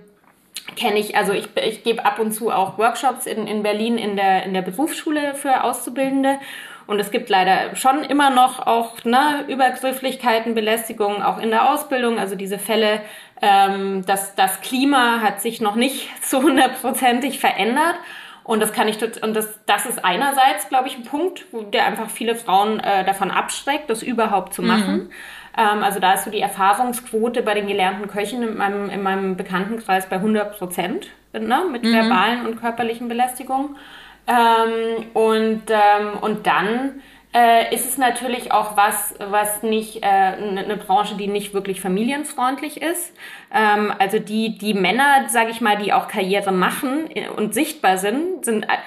kenne ich, also ich, ich gebe ab und zu auch Workshops in, in Berlin in der, in der Berufsschule für Auszubildende. Und es gibt leider schon immer noch auch ne, Übergrifflichkeiten, Belästigungen auch in der Ausbildung. Also diese Fälle, ähm, das, das Klima hat sich noch nicht zu hundertprozentig verändert. Und das kann ich und das, das ist einerseits, glaube ich, ein Punkt, der einfach viele Frauen äh, davon abschreckt, das überhaupt zu machen. Mhm. Ähm, also da ist so die Erfahrungsquote bei den gelernten Köchen in meinem, in meinem Bekanntenkreis bei 100 Prozent ne, mit mhm. verbalen und körperlichen Belästigungen. Ähm, und, ähm, und dann äh, ist es natürlich auch was, was nicht, äh, eine Branche, die nicht wirklich familienfreundlich ist. Ähm, also die, die Männer, sage ich mal, die auch Karriere machen und sichtbar sind, sind äh,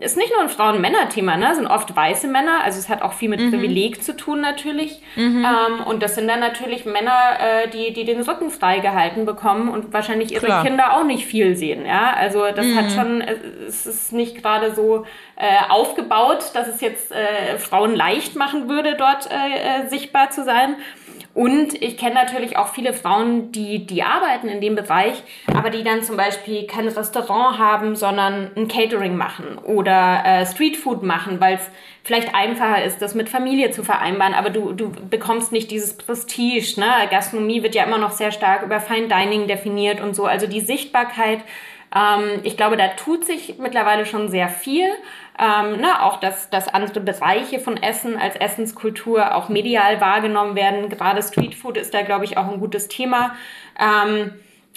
ist nicht nur ein Frauen-Männer-Thema, ne? sind oft weiße Männer, also es hat auch viel mit mhm. Privileg zu tun natürlich. Mhm. Ähm, und das sind dann natürlich Männer, äh, die, die den Rücken freigehalten bekommen und wahrscheinlich ihre Klar. Kinder auch nicht viel sehen. Ja? Also das mhm. hat schon, es ist nicht gerade so äh, aufgebaut, dass es jetzt äh, Frauen leicht machen würde, dort äh, äh, sichtbar zu sein. Und ich kenne natürlich auch viele Frauen, die, die arbeiten in dem Bereich, aber die dann zum Beispiel kein Restaurant haben, sondern ein Catering machen oder äh, Streetfood machen, weil es vielleicht einfacher ist, das mit Familie zu vereinbaren, aber du, du bekommst nicht dieses Prestige. Ne? Gastronomie wird ja immer noch sehr stark über Fine Dining definiert und so. Also die Sichtbarkeit ähm, ich glaube, da tut sich mittlerweile schon sehr viel. Ähm, ne, auch, dass, dass andere Bereiche von Essen als Essenskultur auch medial wahrgenommen werden. Gerade Streetfood ist da, glaube ich, auch ein gutes Thema. Ähm,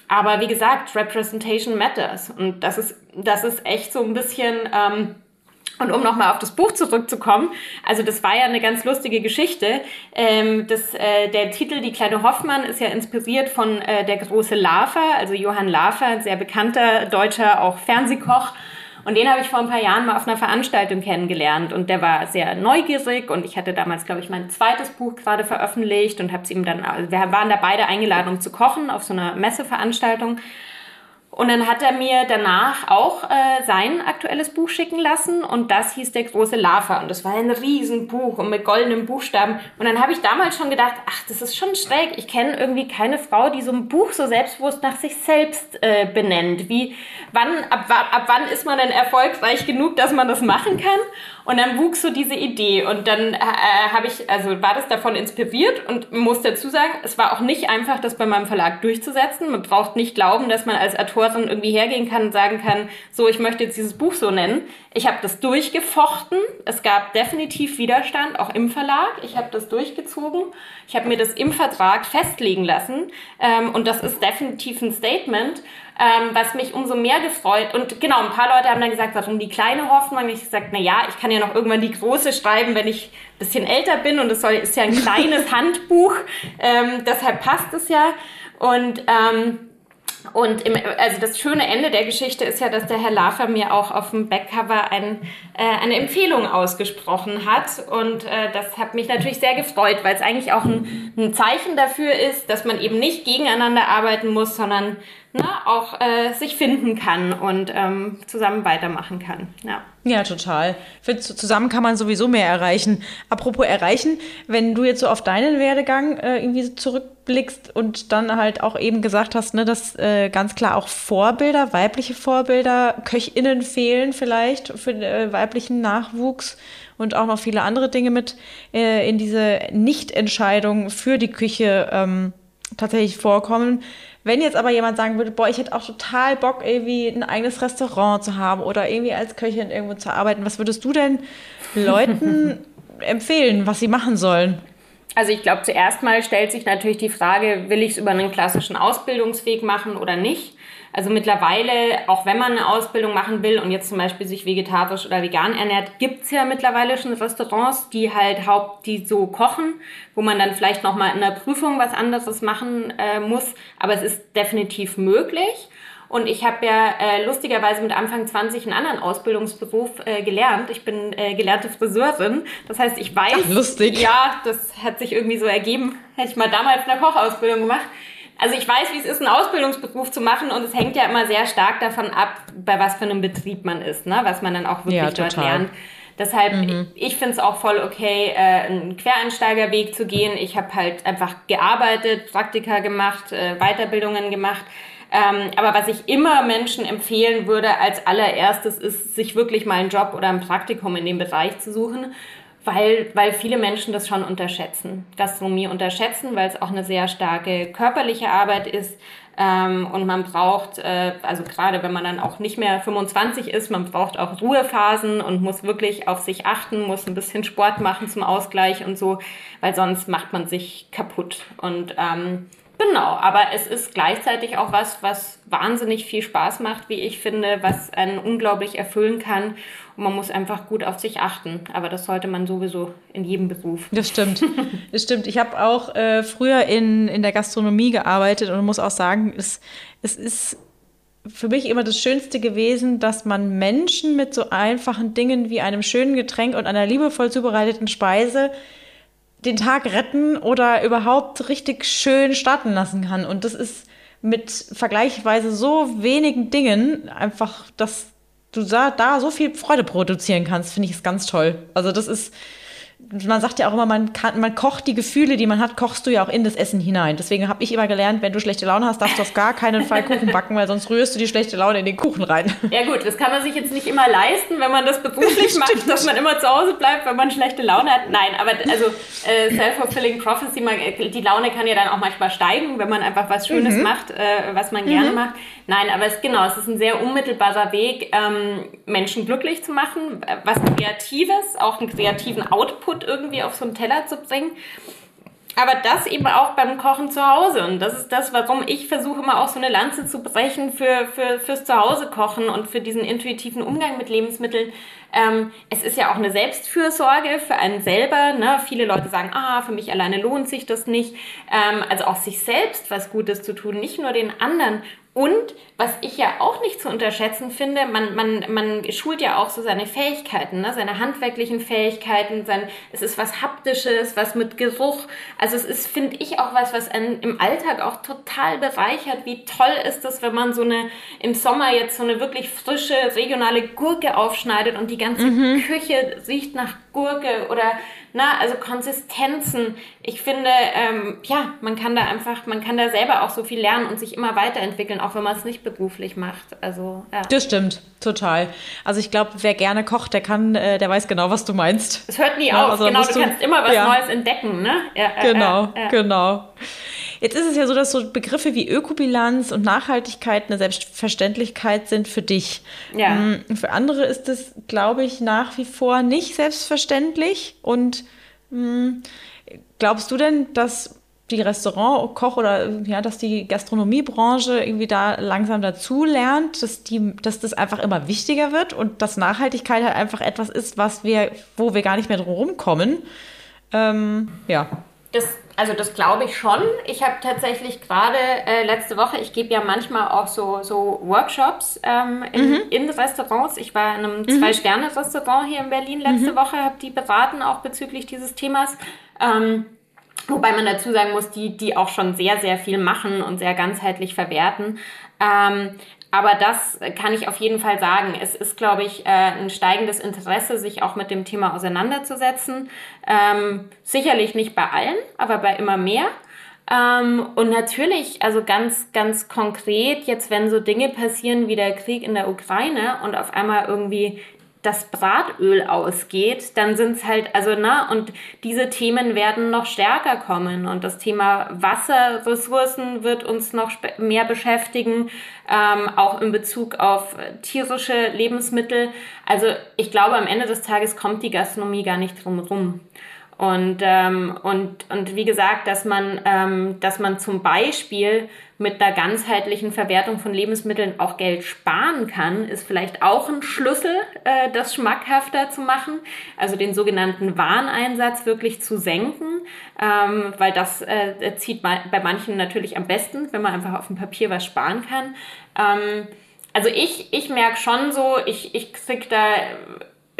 aber wie gesagt, Representation matters. Und das ist, das ist echt so ein bisschen... Ähm, und um nochmal auf das Buch zurückzukommen, also das war ja eine ganz lustige Geschichte. Ähm, das, äh, der Titel Die kleine Hoffmann ist ja inspiriert von äh, Der große Lafer, also Johann Lafer, ein sehr bekannter deutscher, auch Fernsehkoch. Und den habe ich vor ein paar Jahren mal auf einer Veranstaltung kennengelernt und der war sehr neugierig und ich hatte damals, glaube ich, mein zweites Buch gerade veröffentlicht und habe es ihm dann, also wir waren da beide eingeladen, um zu kochen auf so einer Messeveranstaltung. Und dann hat er mir danach auch äh, sein aktuelles Buch schicken lassen und das hieß Der große Lava und das war ein Riesenbuch und mit goldenen Buchstaben. Und dann habe ich damals schon gedacht, ach, das ist schon schräg. Ich kenne irgendwie keine Frau, die so ein Buch so selbstbewusst nach sich selbst äh, benennt. Wie, wann, ab, ab wann ist man denn erfolgreich genug, dass man das machen kann? Und dann wuchs so diese Idee und dann äh, habe ich, also war das davon inspiriert und muss dazu sagen, es war auch nicht einfach, das bei meinem Verlag durchzusetzen. Man braucht nicht glauben, dass man als Autorin irgendwie hergehen kann und sagen kann, so, ich möchte jetzt dieses Buch so nennen. Ich habe das durchgefochten. Es gab definitiv Widerstand, auch im Verlag. Ich habe das durchgezogen. Ich habe mir das im Vertrag festlegen lassen ähm, und das ist definitiv ein Statement ähm, was mich umso mehr gefreut. Und genau, ein paar Leute haben dann gesagt, warum die kleine Hoffnung? Ich gesagt, na ja, ich kann ja noch irgendwann die große schreiben, wenn ich ein bisschen älter bin und es ist ja ein kleines Handbuch, ähm, deshalb passt es ja. Und ähm, und im, also das schöne Ende der Geschichte ist ja, dass der Herr Lafer mir auch auf dem Backcover ein, äh, eine Empfehlung ausgesprochen hat. Und äh, das hat mich natürlich sehr gefreut, weil es eigentlich auch ein, ein Zeichen dafür ist, dass man eben nicht gegeneinander arbeiten muss, sondern ne, auch äh, sich finden kann und ähm, zusammen weitermachen kann. Ja. Ja, total. Für, zusammen kann man sowieso mehr erreichen. Apropos erreichen, wenn du jetzt so auf deinen Werdegang äh, irgendwie zurückblickst und dann halt auch eben gesagt hast, ne, dass äh, ganz klar auch Vorbilder, weibliche Vorbilder, KöchInnen fehlen vielleicht für äh, weiblichen Nachwuchs und auch noch viele andere Dinge mit äh, in diese Nichtentscheidung für die Küche ähm, tatsächlich vorkommen. Wenn jetzt aber jemand sagen würde, boah, ich hätte auch total Bock, irgendwie ein eigenes Restaurant zu haben oder irgendwie als Köchin irgendwo zu arbeiten, was würdest du denn Leuten empfehlen, was sie machen sollen? Also ich glaube, zuerst mal stellt sich natürlich die Frage, will ich es über einen klassischen Ausbildungsweg machen oder nicht? Also mittlerweile, auch wenn man eine Ausbildung machen will und jetzt zum Beispiel sich vegetarisch oder vegan ernährt, gibt's ja mittlerweile schon Restaurants, die halt haupt, die so kochen, wo man dann vielleicht nochmal in der Prüfung was anderes machen äh, muss. Aber es ist definitiv möglich. Und ich habe ja äh, lustigerweise mit Anfang 20 einen anderen Ausbildungsberuf äh, gelernt. Ich bin äh, gelernte Friseurin. Das heißt, ich weiß. Ach, lustig. Ja, das hat sich irgendwie so ergeben. Hätte ich mal damals eine Kochausbildung gemacht. Also ich weiß, wie es ist, einen Ausbildungsberuf zu machen und es hängt ja immer sehr stark davon ab, bei was für einem Betrieb man ist, ne? was man dann auch wirklich ja, dort lernt. Deshalb, mhm. ich, ich finde es auch voll okay, äh, einen Quereinsteigerweg zu gehen. Ich habe halt einfach gearbeitet, Praktika gemacht, äh, Weiterbildungen gemacht. Ähm, aber was ich immer Menschen empfehlen würde als allererstes ist, sich wirklich mal einen Job oder ein Praktikum in dem Bereich zu suchen weil, weil viele Menschen das schon unterschätzen. Gastronomie unterschätzen, weil es auch eine sehr starke körperliche Arbeit ist. Ähm, und man braucht, äh, also gerade wenn man dann auch nicht mehr 25 ist, man braucht auch Ruhephasen und muss wirklich auf sich achten, muss ein bisschen Sport machen zum Ausgleich und so, weil sonst macht man sich kaputt. Und ähm, Genau, aber es ist gleichzeitig auch was, was wahnsinnig viel Spaß macht, wie ich finde, was einen unglaublich erfüllen kann. Und man muss einfach gut auf sich achten. Aber das sollte man sowieso in jedem Beruf. Das stimmt. Das stimmt. Ich habe auch äh, früher in, in der Gastronomie gearbeitet und muss auch sagen, es, es ist für mich immer das Schönste gewesen, dass man Menschen mit so einfachen Dingen wie einem schönen Getränk und einer liebevoll zubereiteten Speise den Tag retten oder überhaupt richtig schön starten lassen kann. Und das ist mit vergleichsweise so wenigen Dingen einfach, dass du da, da so viel Freude produzieren kannst, finde ich es ganz toll. Also das ist, man sagt ja auch immer, man, kann, man kocht die Gefühle, die man hat, kochst du ja auch in das Essen hinein. Deswegen habe ich immer gelernt, wenn du schlechte Laune hast, darfst du auf gar keinen Fall Kuchen backen, weil sonst rührst du die schlechte Laune in den Kuchen rein. Ja gut, das kann man sich jetzt nicht immer leisten, wenn man das beruflich macht, dass man immer zu Hause bleibt, wenn man schlechte Laune hat. Nein, aber also äh, self-fulfilling prophecy, man, die Laune kann ja dann auch manchmal steigen, wenn man einfach was Schönes mhm. macht, äh, was man mhm. gerne macht. Nein, aber es, genau, es ist ein sehr unmittelbarer Weg, ähm, Menschen glücklich zu machen, was Kreatives, auch einen kreativen Output irgendwie auf so einen Teller zu bringen. Aber das eben auch beim Kochen zu Hause. Und das ist das, warum ich versuche immer auch so eine Lanze zu brechen für, für, fürs Zuhause kochen und für diesen intuitiven Umgang mit Lebensmitteln. Ähm, es ist ja auch eine Selbstfürsorge für einen selber. Ne? Viele Leute sagen, ah, für mich alleine lohnt sich das nicht. Ähm, also auch sich selbst was Gutes zu tun, nicht nur den anderen. Und was ich ja auch nicht zu unterschätzen finde, man, man, man schult ja auch so seine Fähigkeiten, ne? seine handwerklichen Fähigkeiten, sein, es ist was Haptisches, was mit Geruch. Also es ist, finde ich, auch was, was einen im Alltag auch total bereichert. Wie toll ist das, wenn man so eine, im Sommer jetzt so eine wirklich frische, regionale Gurke aufschneidet und die ganze mhm. Küche riecht nach Gurke oder na, also Konsistenzen. Ich finde, ähm, ja, man kann da einfach, man kann da selber auch so viel lernen und sich immer weiterentwickeln, auch wenn man es nicht beruflich macht. Also ja. Das stimmt, total. Also ich glaube, wer gerne kocht, der kann, äh, der weiß genau, was du meinst. Es hört nie ja, auf. Also genau, du, du kannst immer was ja. Neues entdecken, ne? Genau, genau. Jetzt ist es ja so, dass so Begriffe wie Ökobilanz und Nachhaltigkeit eine Selbstverständlichkeit sind für dich. Ja. Mm, für andere ist es, glaube ich, nach wie vor nicht selbstverständlich. Und mh, mm, glaubst du denn, dass die Restaurant, Koch oder ja, dass die Gastronomiebranche irgendwie da langsam dazu lernt, dass die, dass das einfach immer wichtiger wird und dass Nachhaltigkeit halt einfach etwas ist, was wir, wo wir gar nicht mehr drum rumkommen. Ähm, ja. Das also das glaube ich schon. Ich habe tatsächlich gerade äh, letzte Woche, ich gebe ja manchmal auch so, so Workshops ähm, in, mhm. in, Restaurants. Ich war in einem mhm. Zwei-Sterne-Restaurant hier in Berlin letzte mhm. Woche, habe die beraten auch bezüglich dieses Themas. Ähm, wobei man dazu sagen muss, die, die auch schon sehr, sehr viel machen und sehr ganzheitlich verwerten. Ähm, aber das kann ich auf jeden Fall sagen. Es ist, glaube ich, äh, ein steigendes Interesse, sich auch mit dem Thema auseinanderzusetzen. Ähm, sicherlich nicht bei allen, aber bei immer mehr. Ähm, und natürlich, also ganz, ganz konkret, jetzt wenn so Dinge passieren wie der Krieg in der Ukraine und auf einmal irgendwie das Bratöl ausgeht, dann sind es halt, also, ne, und diese Themen werden noch stärker kommen und das Thema Wasserressourcen wird uns noch mehr beschäftigen, ähm, auch in Bezug auf tierische Lebensmittel. Also, ich glaube, am Ende des Tages kommt die Gastronomie gar nicht drum rum. Und, ähm, und, und wie gesagt, dass man, ähm, dass man zum Beispiel mit einer ganzheitlichen Verwertung von Lebensmitteln auch Geld sparen kann, ist vielleicht auch ein Schlüssel, äh, das schmackhafter zu machen. Also den sogenannten Wareneinsatz wirklich zu senken, ähm, weil das äh, zieht bei manchen natürlich am besten, wenn man einfach auf dem Papier was sparen kann. Ähm, also ich, ich merke schon so, ich, ich kriege da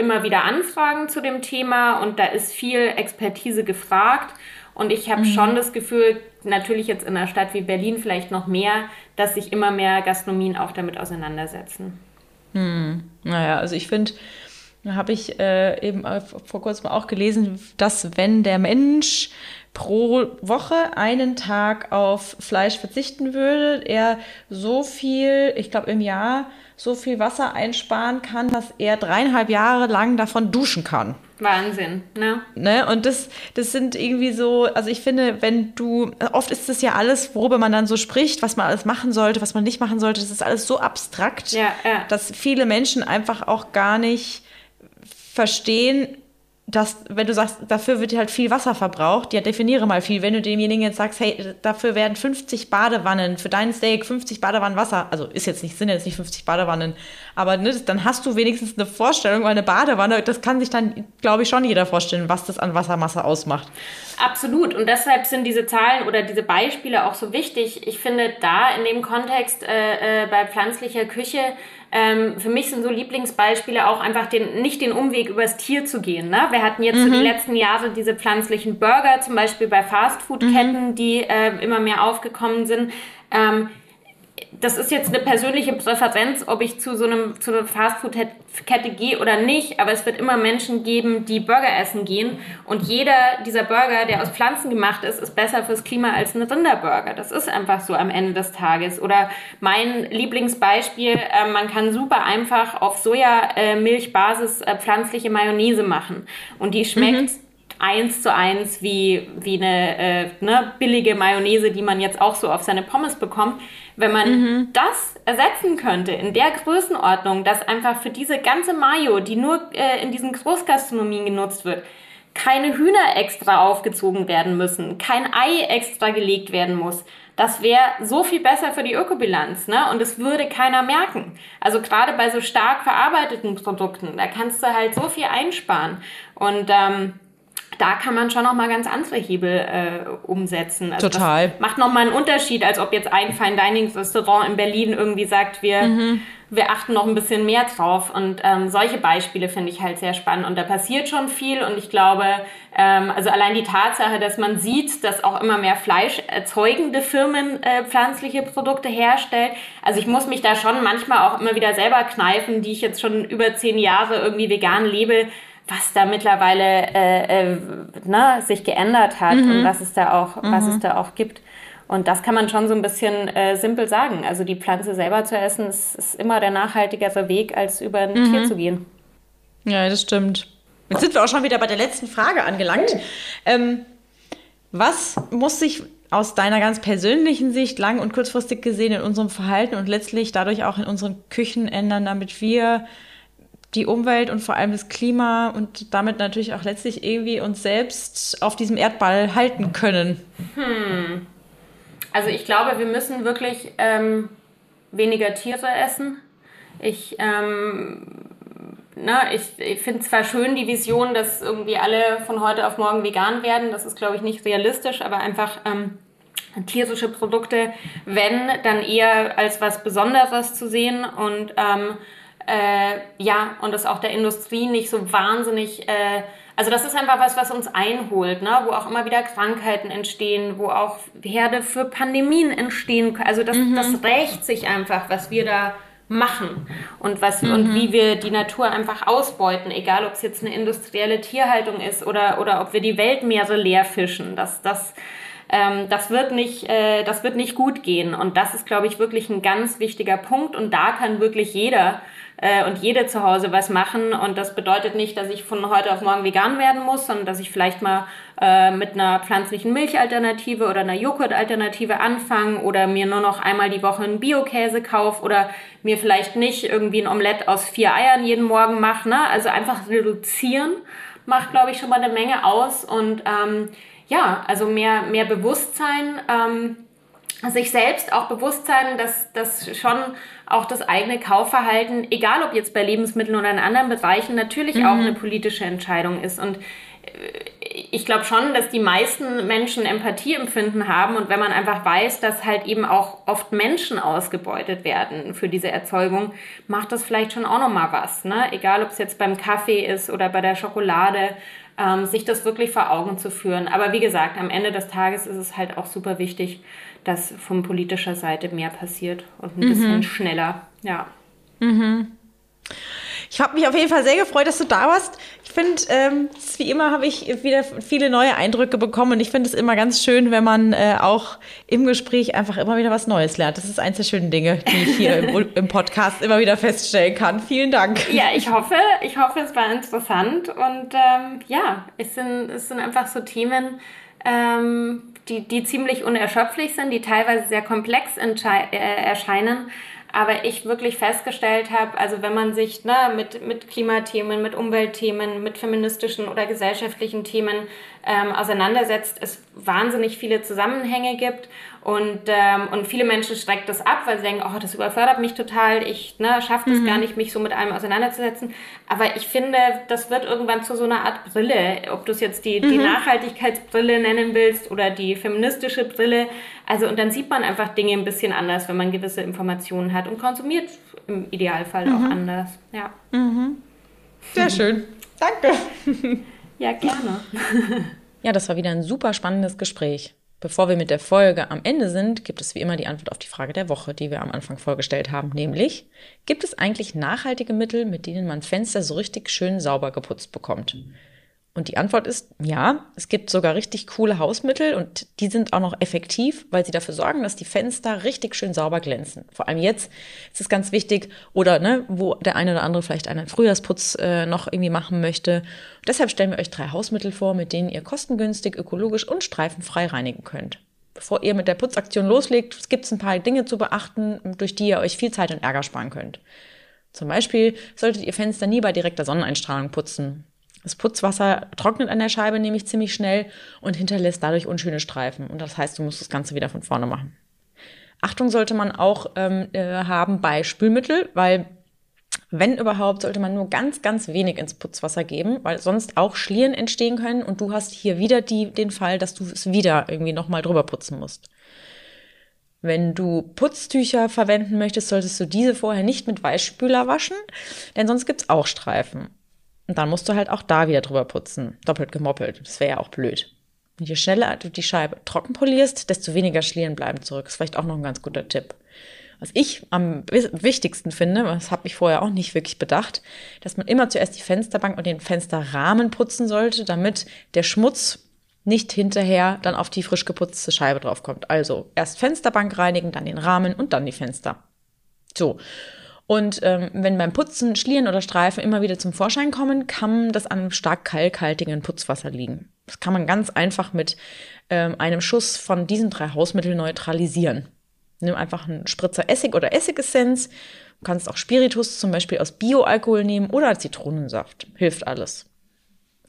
immer wieder Anfragen zu dem Thema und da ist viel Expertise gefragt. Und ich habe mhm. schon das Gefühl, natürlich jetzt in einer Stadt wie Berlin vielleicht noch mehr, dass sich immer mehr Gastronomien auch damit auseinandersetzen. Hm. Naja, also ich finde, da habe ich äh, eben vor kurzem auch gelesen, dass wenn der Mensch pro Woche einen Tag auf Fleisch verzichten würde, er so viel, ich glaube im Jahr, so viel Wasser einsparen kann, dass er dreieinhalb Jahre lang davon duschen kann. Wahnsinn, ne? ne? Und das, das sind irgendwie so, also ich finde, wenn du, oft ist das ja alles, worüber man dann so spricht, was man alles machen sollte, was man nicht machen sollte, das ist alles so abstrakt, ja, ja. dass viele Menschen einfach auch gar nicht verstehen, dass, wenn du sagst, dafür wird halt viel Wasser verbraucht, ja, definiere mal viel. Wenn du demjenigen jetzt sagst, hey, dafür werden 50 Badewannen für deinen Steak 50 Badewannen Wasser, also ist jetzt nicht, sind jetzt nicht 50 Badewannen, aber ne, dann hast du wenigstens eine Vorstellung, weil eine Badewanne, das kann sich dann, glaube ich, schon jeder vorstellen, was das an Wassermasse ausmacht. Absolut. Und deshalb sind diese Zahlen oder diese Beispiele auch so wichtig. Ich finde da in dem Kontext äh, äh, bei pflanzlicher Küche ähm, für mich sind so Lieblingsbeispiele auch einfach den, nicht den Umweg übers Tier zu gehen. Ne? Wir hatten jetzt mhm. so die letzten Jahre diese pflanzlichen Burger, zum Beispiel bei Fastfood-Ketten, mhm. die äh, immer mehr aufgekommen sind. Ähm, das ist jetzt eine persönliche Präferenz, ob ich zu so einem zu einer Fastfood-Kette gehe oder nicht, aber es wird immer Menschen geben, die Burger essen gehen und jeder dieser Burger, der aus Pflanzen gemacht ist, ist besser fürs Klima als ein Rinderburger. Das ist einfach so am Ende des Tages. Oder mein Lieblingsbeispiel, äh, man kann super einfach auf Sojamilchbasis äh, pflanzliche Mayonnaise machen und die schmeckt mhm eins zu eins wie, wie eine äh, ne, billige Mayonnaise, die man jetzt auch so auf seine Pommes bekommt. Wenn man mhm. das ersetzen könnte in der Größenordnung, dass einfach für diese ganze Mayo, die nur äh, in diesen Großgastronomien genutzt wird, keine Hühner extra aufgezogen werden müssen, kein Ei extra gelegt werden muss. Das wäre so viel besser für die Ökobilanz, ne? Und es würde keiner merken. Also gerade bei so stark verarbeiteten Produkten, da kannst du halt so viel einsparen. Und ähm, da kann man schon noch mal ganz andere Hebel äh, umsetzen. Also Total. macht noch mal einen Unterschied, als ob jetzt ein Fine Dining Restaurant in Berlin irgendwie sagt, wir mhm. wir achten noch ein bisschen mehr drauf. Und ähm, solche Beispiele finde ich halt sehr spannend. Und da passiert schon viel. Und ich glaube, ähm, also allein die Tatsache, dass man sieht, dass auch immer mehr fleischerzeugende Firmen äh, pflanzliche Produkte herstellen. Also ich muss mich da schon manchmal auch immer wieder selber kneifen, die ich jetzt schon über zehn Jahre irgendwie vegan lebe was da mittlerweile äh, äh, ne, sich geändert hat mhm. und was es da auch, mhm. was es da auch gibt. Und das kann man schon so ein bisschen äh, simpel sagen. Also die Pflanze selber zu essen, ist, ist immer der nachhaltigere Weg, als über ein mhm. Tier zu gehen. Ja, das stimmt. Jetzt sind wir auch schon wieder bei der letzten Frage angelangt. Ähm, was muss sich aus deiner ganz persönlichen Sicht lang- und kurzfristig gesehen in unserem Verhalten und letztlich dadurch auch in unseren Küchen ändern, damit wir die Umwelt und vor allem das Klima und damit natürlich auch letztlich irgendwie uns selbst auf diesem Erdball halten können? Hm. Also ich glaube, wir müssen wirklich ähm, weniger Tiere essen. Ich, ähm, na, ich, ich finde zwar schön die Vision, dass irgendwie alle von heute auf morgen vegan werden. Das ist, glaube ich, nicht realistisch, aber einfach ähm, tierische Produkte, wenn, dann eher als was Besonderes zu sehen und ähm, äh, ja, und das auch der Industrie nicht so wahnsinnig, äh, Also das ist einfach was, was uns einholt, ne? wo auch immer wieder Krankheiten entstehen, wo auch Herde für Pandemien entstehen. Also das, mhm. das rächt sich einfach, was wir da machen und was mhm. und wie wir die Natur einfach ausbeuten, egal ob es jetzt eine industrielle Tierhaltung ist oder oder ob wir die Weltmeere leer fischen. Das das ähm, das wird nicht äh, das wird nicht gut gehen und das ist glaube ich wirklich ein ganz wichtiger Punkt und da kann wirklich jeder äh, und jede zu Hause was machen. Und das bedeutet nicht, dass ich von heute auf morgen vegan werden muss, sondern dass ich vielleicht mal äh, mit einer pflanzlichen Milchalternative oder einer Joghurtalternative anfange oder mir nur noch einmal die Woche einen Bio-Käse kaufe oder mir vielleicht nicht irgendwie ein Omelett aus vier Eiern jeden Morgen mache. Ne? Also einfach reduzieren macht, glaube ich, schon mal eine Menge aus. Und ähm, ja, also mehr, mehr Bewusstsein. Ähm, sich selbst auch bewusst sein, dass das schon auch das eigene Kaufverhalten, egal ob jetzt bei Lebensmitteln oder in anderen Bereichen, natürlich mhm. auch eine politische Entscheidung ist. Und äh, ich glaube schon, dass die meisten Menschen Empathieempfinden haben und wenn man einfach weiß, dass halt eben auch oft Menschen ausgebeutet werden für diese Erzeugung, macht das vielleicht schon auch noch mal was. Ne? Egal, ob es jetzt beim Kaffee ist oder bei der Schokolade, ähm, sich das wirklich vor Augen zu führen. Aber wie gesagt, am Ende des Tages ist es halt auch super wichtig, dass von politischer Seite mehr passiert und ein mhm. bisschen schneller. Ja. Mhm. Ich habe mich auf jeden Fall sehr gefreut, dass du da warst. Ich finde, ähm, wie immer habe ich wieder viele neue Eindrücke bekommen und ich finde es immer ganz schön, wenn man äh, auch im Gespräch einfach immer wieder was Neues lernt. Das ist eins der schönen Dinge, die ich hier im, im, Podcast immer wieder feststellen kann. Vielen Dank. Ja, ich hoffe, ich hoffe, es war interessant und ähm, ja, es sind, es sind einfach so Themen, ähm, die, die ziemlich unerschöpflich sind, die teilweise sehr komplex äh, erscheinen. Aber ich wirklich festgestellt habe, also wenn man sich ne, mit, mit Klimathemen, mit Umweltthemen, mit feministischen oder gesellschaftlichen Themen ähm, auseinandersetzt, es wahnsinnig viele Zusammenhänge gibt und, ähm, und viele Menschen schreckt das ab, weil sie denken, oh, das überfordert mich total, ich ne, schaffe das mhm. gar nicht, mich so mit allem auseinanderzusetzen. Aber ich finde, das wird irgendwann zu so einer Art Brille, ob du es jetzt die, mhm. die Nachhaltigkeitsbrille nennen willst oder die feministische Brille. Also und dann sieht man einfach Dinge ein bisschen anders, wenn man gewisse Informationen hat und konsumiert im Idealfall mhm. auch anders. Ja. Mhm. Sehr schön. Danke. Ja, gerne. Ja, das war wieder ein super spannendes Gespräch. Bevor wir mit der Folge am Ende sind, gibt es wie immer die Antwort auf die Frage der Woche, die wir am Anfang vorgestellt haben, nämlich, gibt es eigentlich nachhaltige Mittel, mit denen man Fenster so richtig schön sauber geputzt bekommt? Und die Antwort ist ja, es gibt sogar richtig coole Hausmittel und die sind auch noch effektiv, weil sie dafür sorgen, dass die Fenster richtig schön sauber glänzen. Vor allem jetzt ist es ganz wichtig oder ne, wo der eine oder andere vielleicht einen Frühjahrsputz äh, noch irgendwie machen möchte. Und deshalb stellen wir euch drei Hausmittel vor, mit denen ihr kostengünstig, ökologisch und streifenfrei reinigen könnt. Bevor ihr mit der Putzaktion loslegt, gibt es ein paar Dinge zu beachten, durch die ihr euch viel Zeit und Ärger sparen könnt. Zum Beispiel solltet ihr Fenster nie bei direkter Sonneneinstrahlung putzen. Das Putzwasser trocknet an der Scheibe nämlich ziemlich schnell und hinterlässt dadurch unschöne Streifen. Und das heißt, du musst das Ganze wieder von vorne machen. Achtung sollte man auch ähm, äh, haben bei Spülmittel, weil wenn überhaupt, sollte man nur ganz, ganz wenig ins Putzwasser geben, weil sonst auch Schlieren entstehen können und du hast hier wieder die, den Fall, dass du es wieder irgendwie nochmal drüber putzen musst. Wenn du Putztücher verwenden möchtest, solltest du diese vorher nicht mit Weichspüler waschen, denn sonst gibt's auch Streifen. Und dann musst du halt auch da wieder drüber putzen. Doppelt gemoppelt. Das wäre ja auch blöd. Und je schneller du die Scheibe trocken polierst, desto weniger Schlieren bleiben zurück. Ist vielleicht auch noch ein ganz guter Tipp. Was ich am wichtigsten finde, das habe ich vorher auch nicht wirklich bedacht, dass man immer zuerst die Fensterbank und den Fensterrahmen putzen sollte, damit der Schmutz nicht hinterher dann auf die frisch geputzte Scheibe draufkommt. Also erst Fensterbank reinigen, dann den Rahmen und dann die Fenster. So. Und ähm, wenn beim Putzen Schlieren oder Streifen immer wieder zum Vorschein kommen, kann das an einem stark kalkhaltigen Putzwasser liegen. Das kann man ganz einfach mit ähm, einem Schuss von diesen drei Hausmitteln neutralisieren. Nimm einfach einen Spritzer Essig oder Essigessenz. Du kannst auch Spiritus zum Beispiel aus Bioalkohol nehmen oder Zitronensaft. Hilft alles.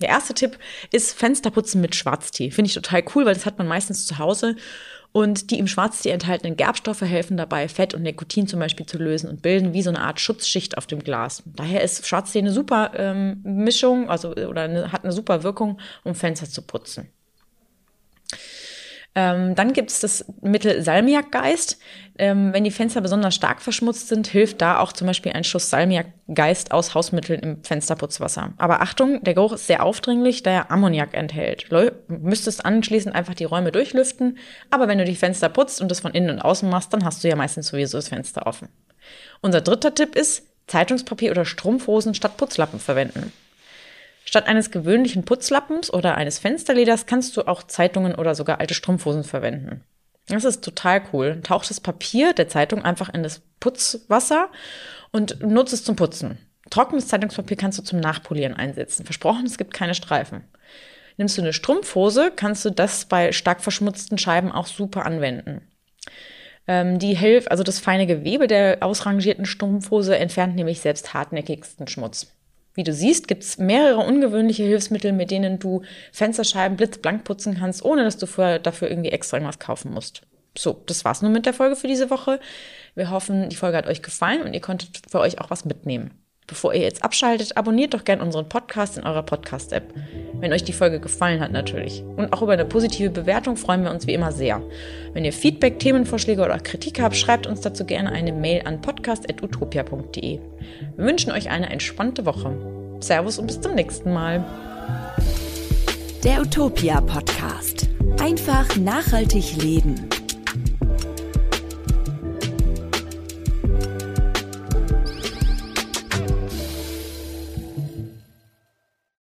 Der erste Tipp ist Fensterputzen mit Schwarztee. Finde ich total cool, weil das hat man meistens zu Hause. Und die im Schwarztee enthaltenen Gerbstoffe helfen dabei, Fett und Nikotin zum Beispiel zu lösen und bilden wie so eine Art Schutzschicht auf dem Glas. Daher ist Schwarztee eine super ähm, Mischung, also oder eine, hat eine super Wirkung, um Fenster zu putzen. Ähm, dann gibt es das Mittel Salmiakgeist. Ähm, wenn die Fenster besonders stark verschmutzt sind, hilft da auch zum Beispiel ein Schuss Salmiakgeist aus Hausmitteln im Fensterputzwasser. Aber Achtung, der Geruch ist sehr aufdringlich, da er Ammoniak enthält. Du müsstest anschließend einfach die Räume durchlüften, aber wenn du die Fenster putzt und das von innen und außen machst, dann hast du ja meistens sowieso das Fenster offen. Unser dritter Tipp ist, Zeitungspapier oder Strumpfhosen statt Putzlappen verwenden. Statt eines gewöhnlichen Putzlappens oder eines Fensterleders kannst du auch Zeitungen oder sogar alte Strumpfhosen verwenden. Das ist total cool. Tauch das Papier der Zeitung einfach in das Putzwasser und nutze es zum Putzen. Trockenes Zeitungspapier kannst du zum Nachpolieren einsetzen. Versprochen, es gibt keine Streifen. Nimmst du eine Strumpfhose, kannst du das bei stark verschmutzten Scheiben auch super anwenden. Ähm, die hilft, also das feine Gewebe der ausrangierten Strumpfhose entfernt nämlich selbst hartnäckigsten Schmutz. Wie du siehst, gibt es mehrere ungewöhnliche Hilfsmittel, mit denen du Fensterscheiben blitzblank putzen kannst, ohne dass du vorher dafür irgendwie extra irgendwas kaufen musst. So, das war's nun mit der Folge für diese Woche. Wir hoffen, die Folge hat euch gefallen und ihr konntet für euch auch was mitnehmen. Bevor ihr jetzt abschaltet, abonniert doch gerne unseren Podcast in eurer Podcast-App. Wenn euch die Folge gefallen hat natürlich. Und auch über eine positive Bewertung freuen wir uns wie immer sehr. Wenn ihr Feedback, Themenvorschläge oder Kritik habt, schreibt uns dazu gerne eine Mail an podcast.utopia.de. Wir wünschen euch eine entspannte Woche. Servus und bis zum nächsten Mal. Der Utopia Podcast. Einfach nachhaltig leben.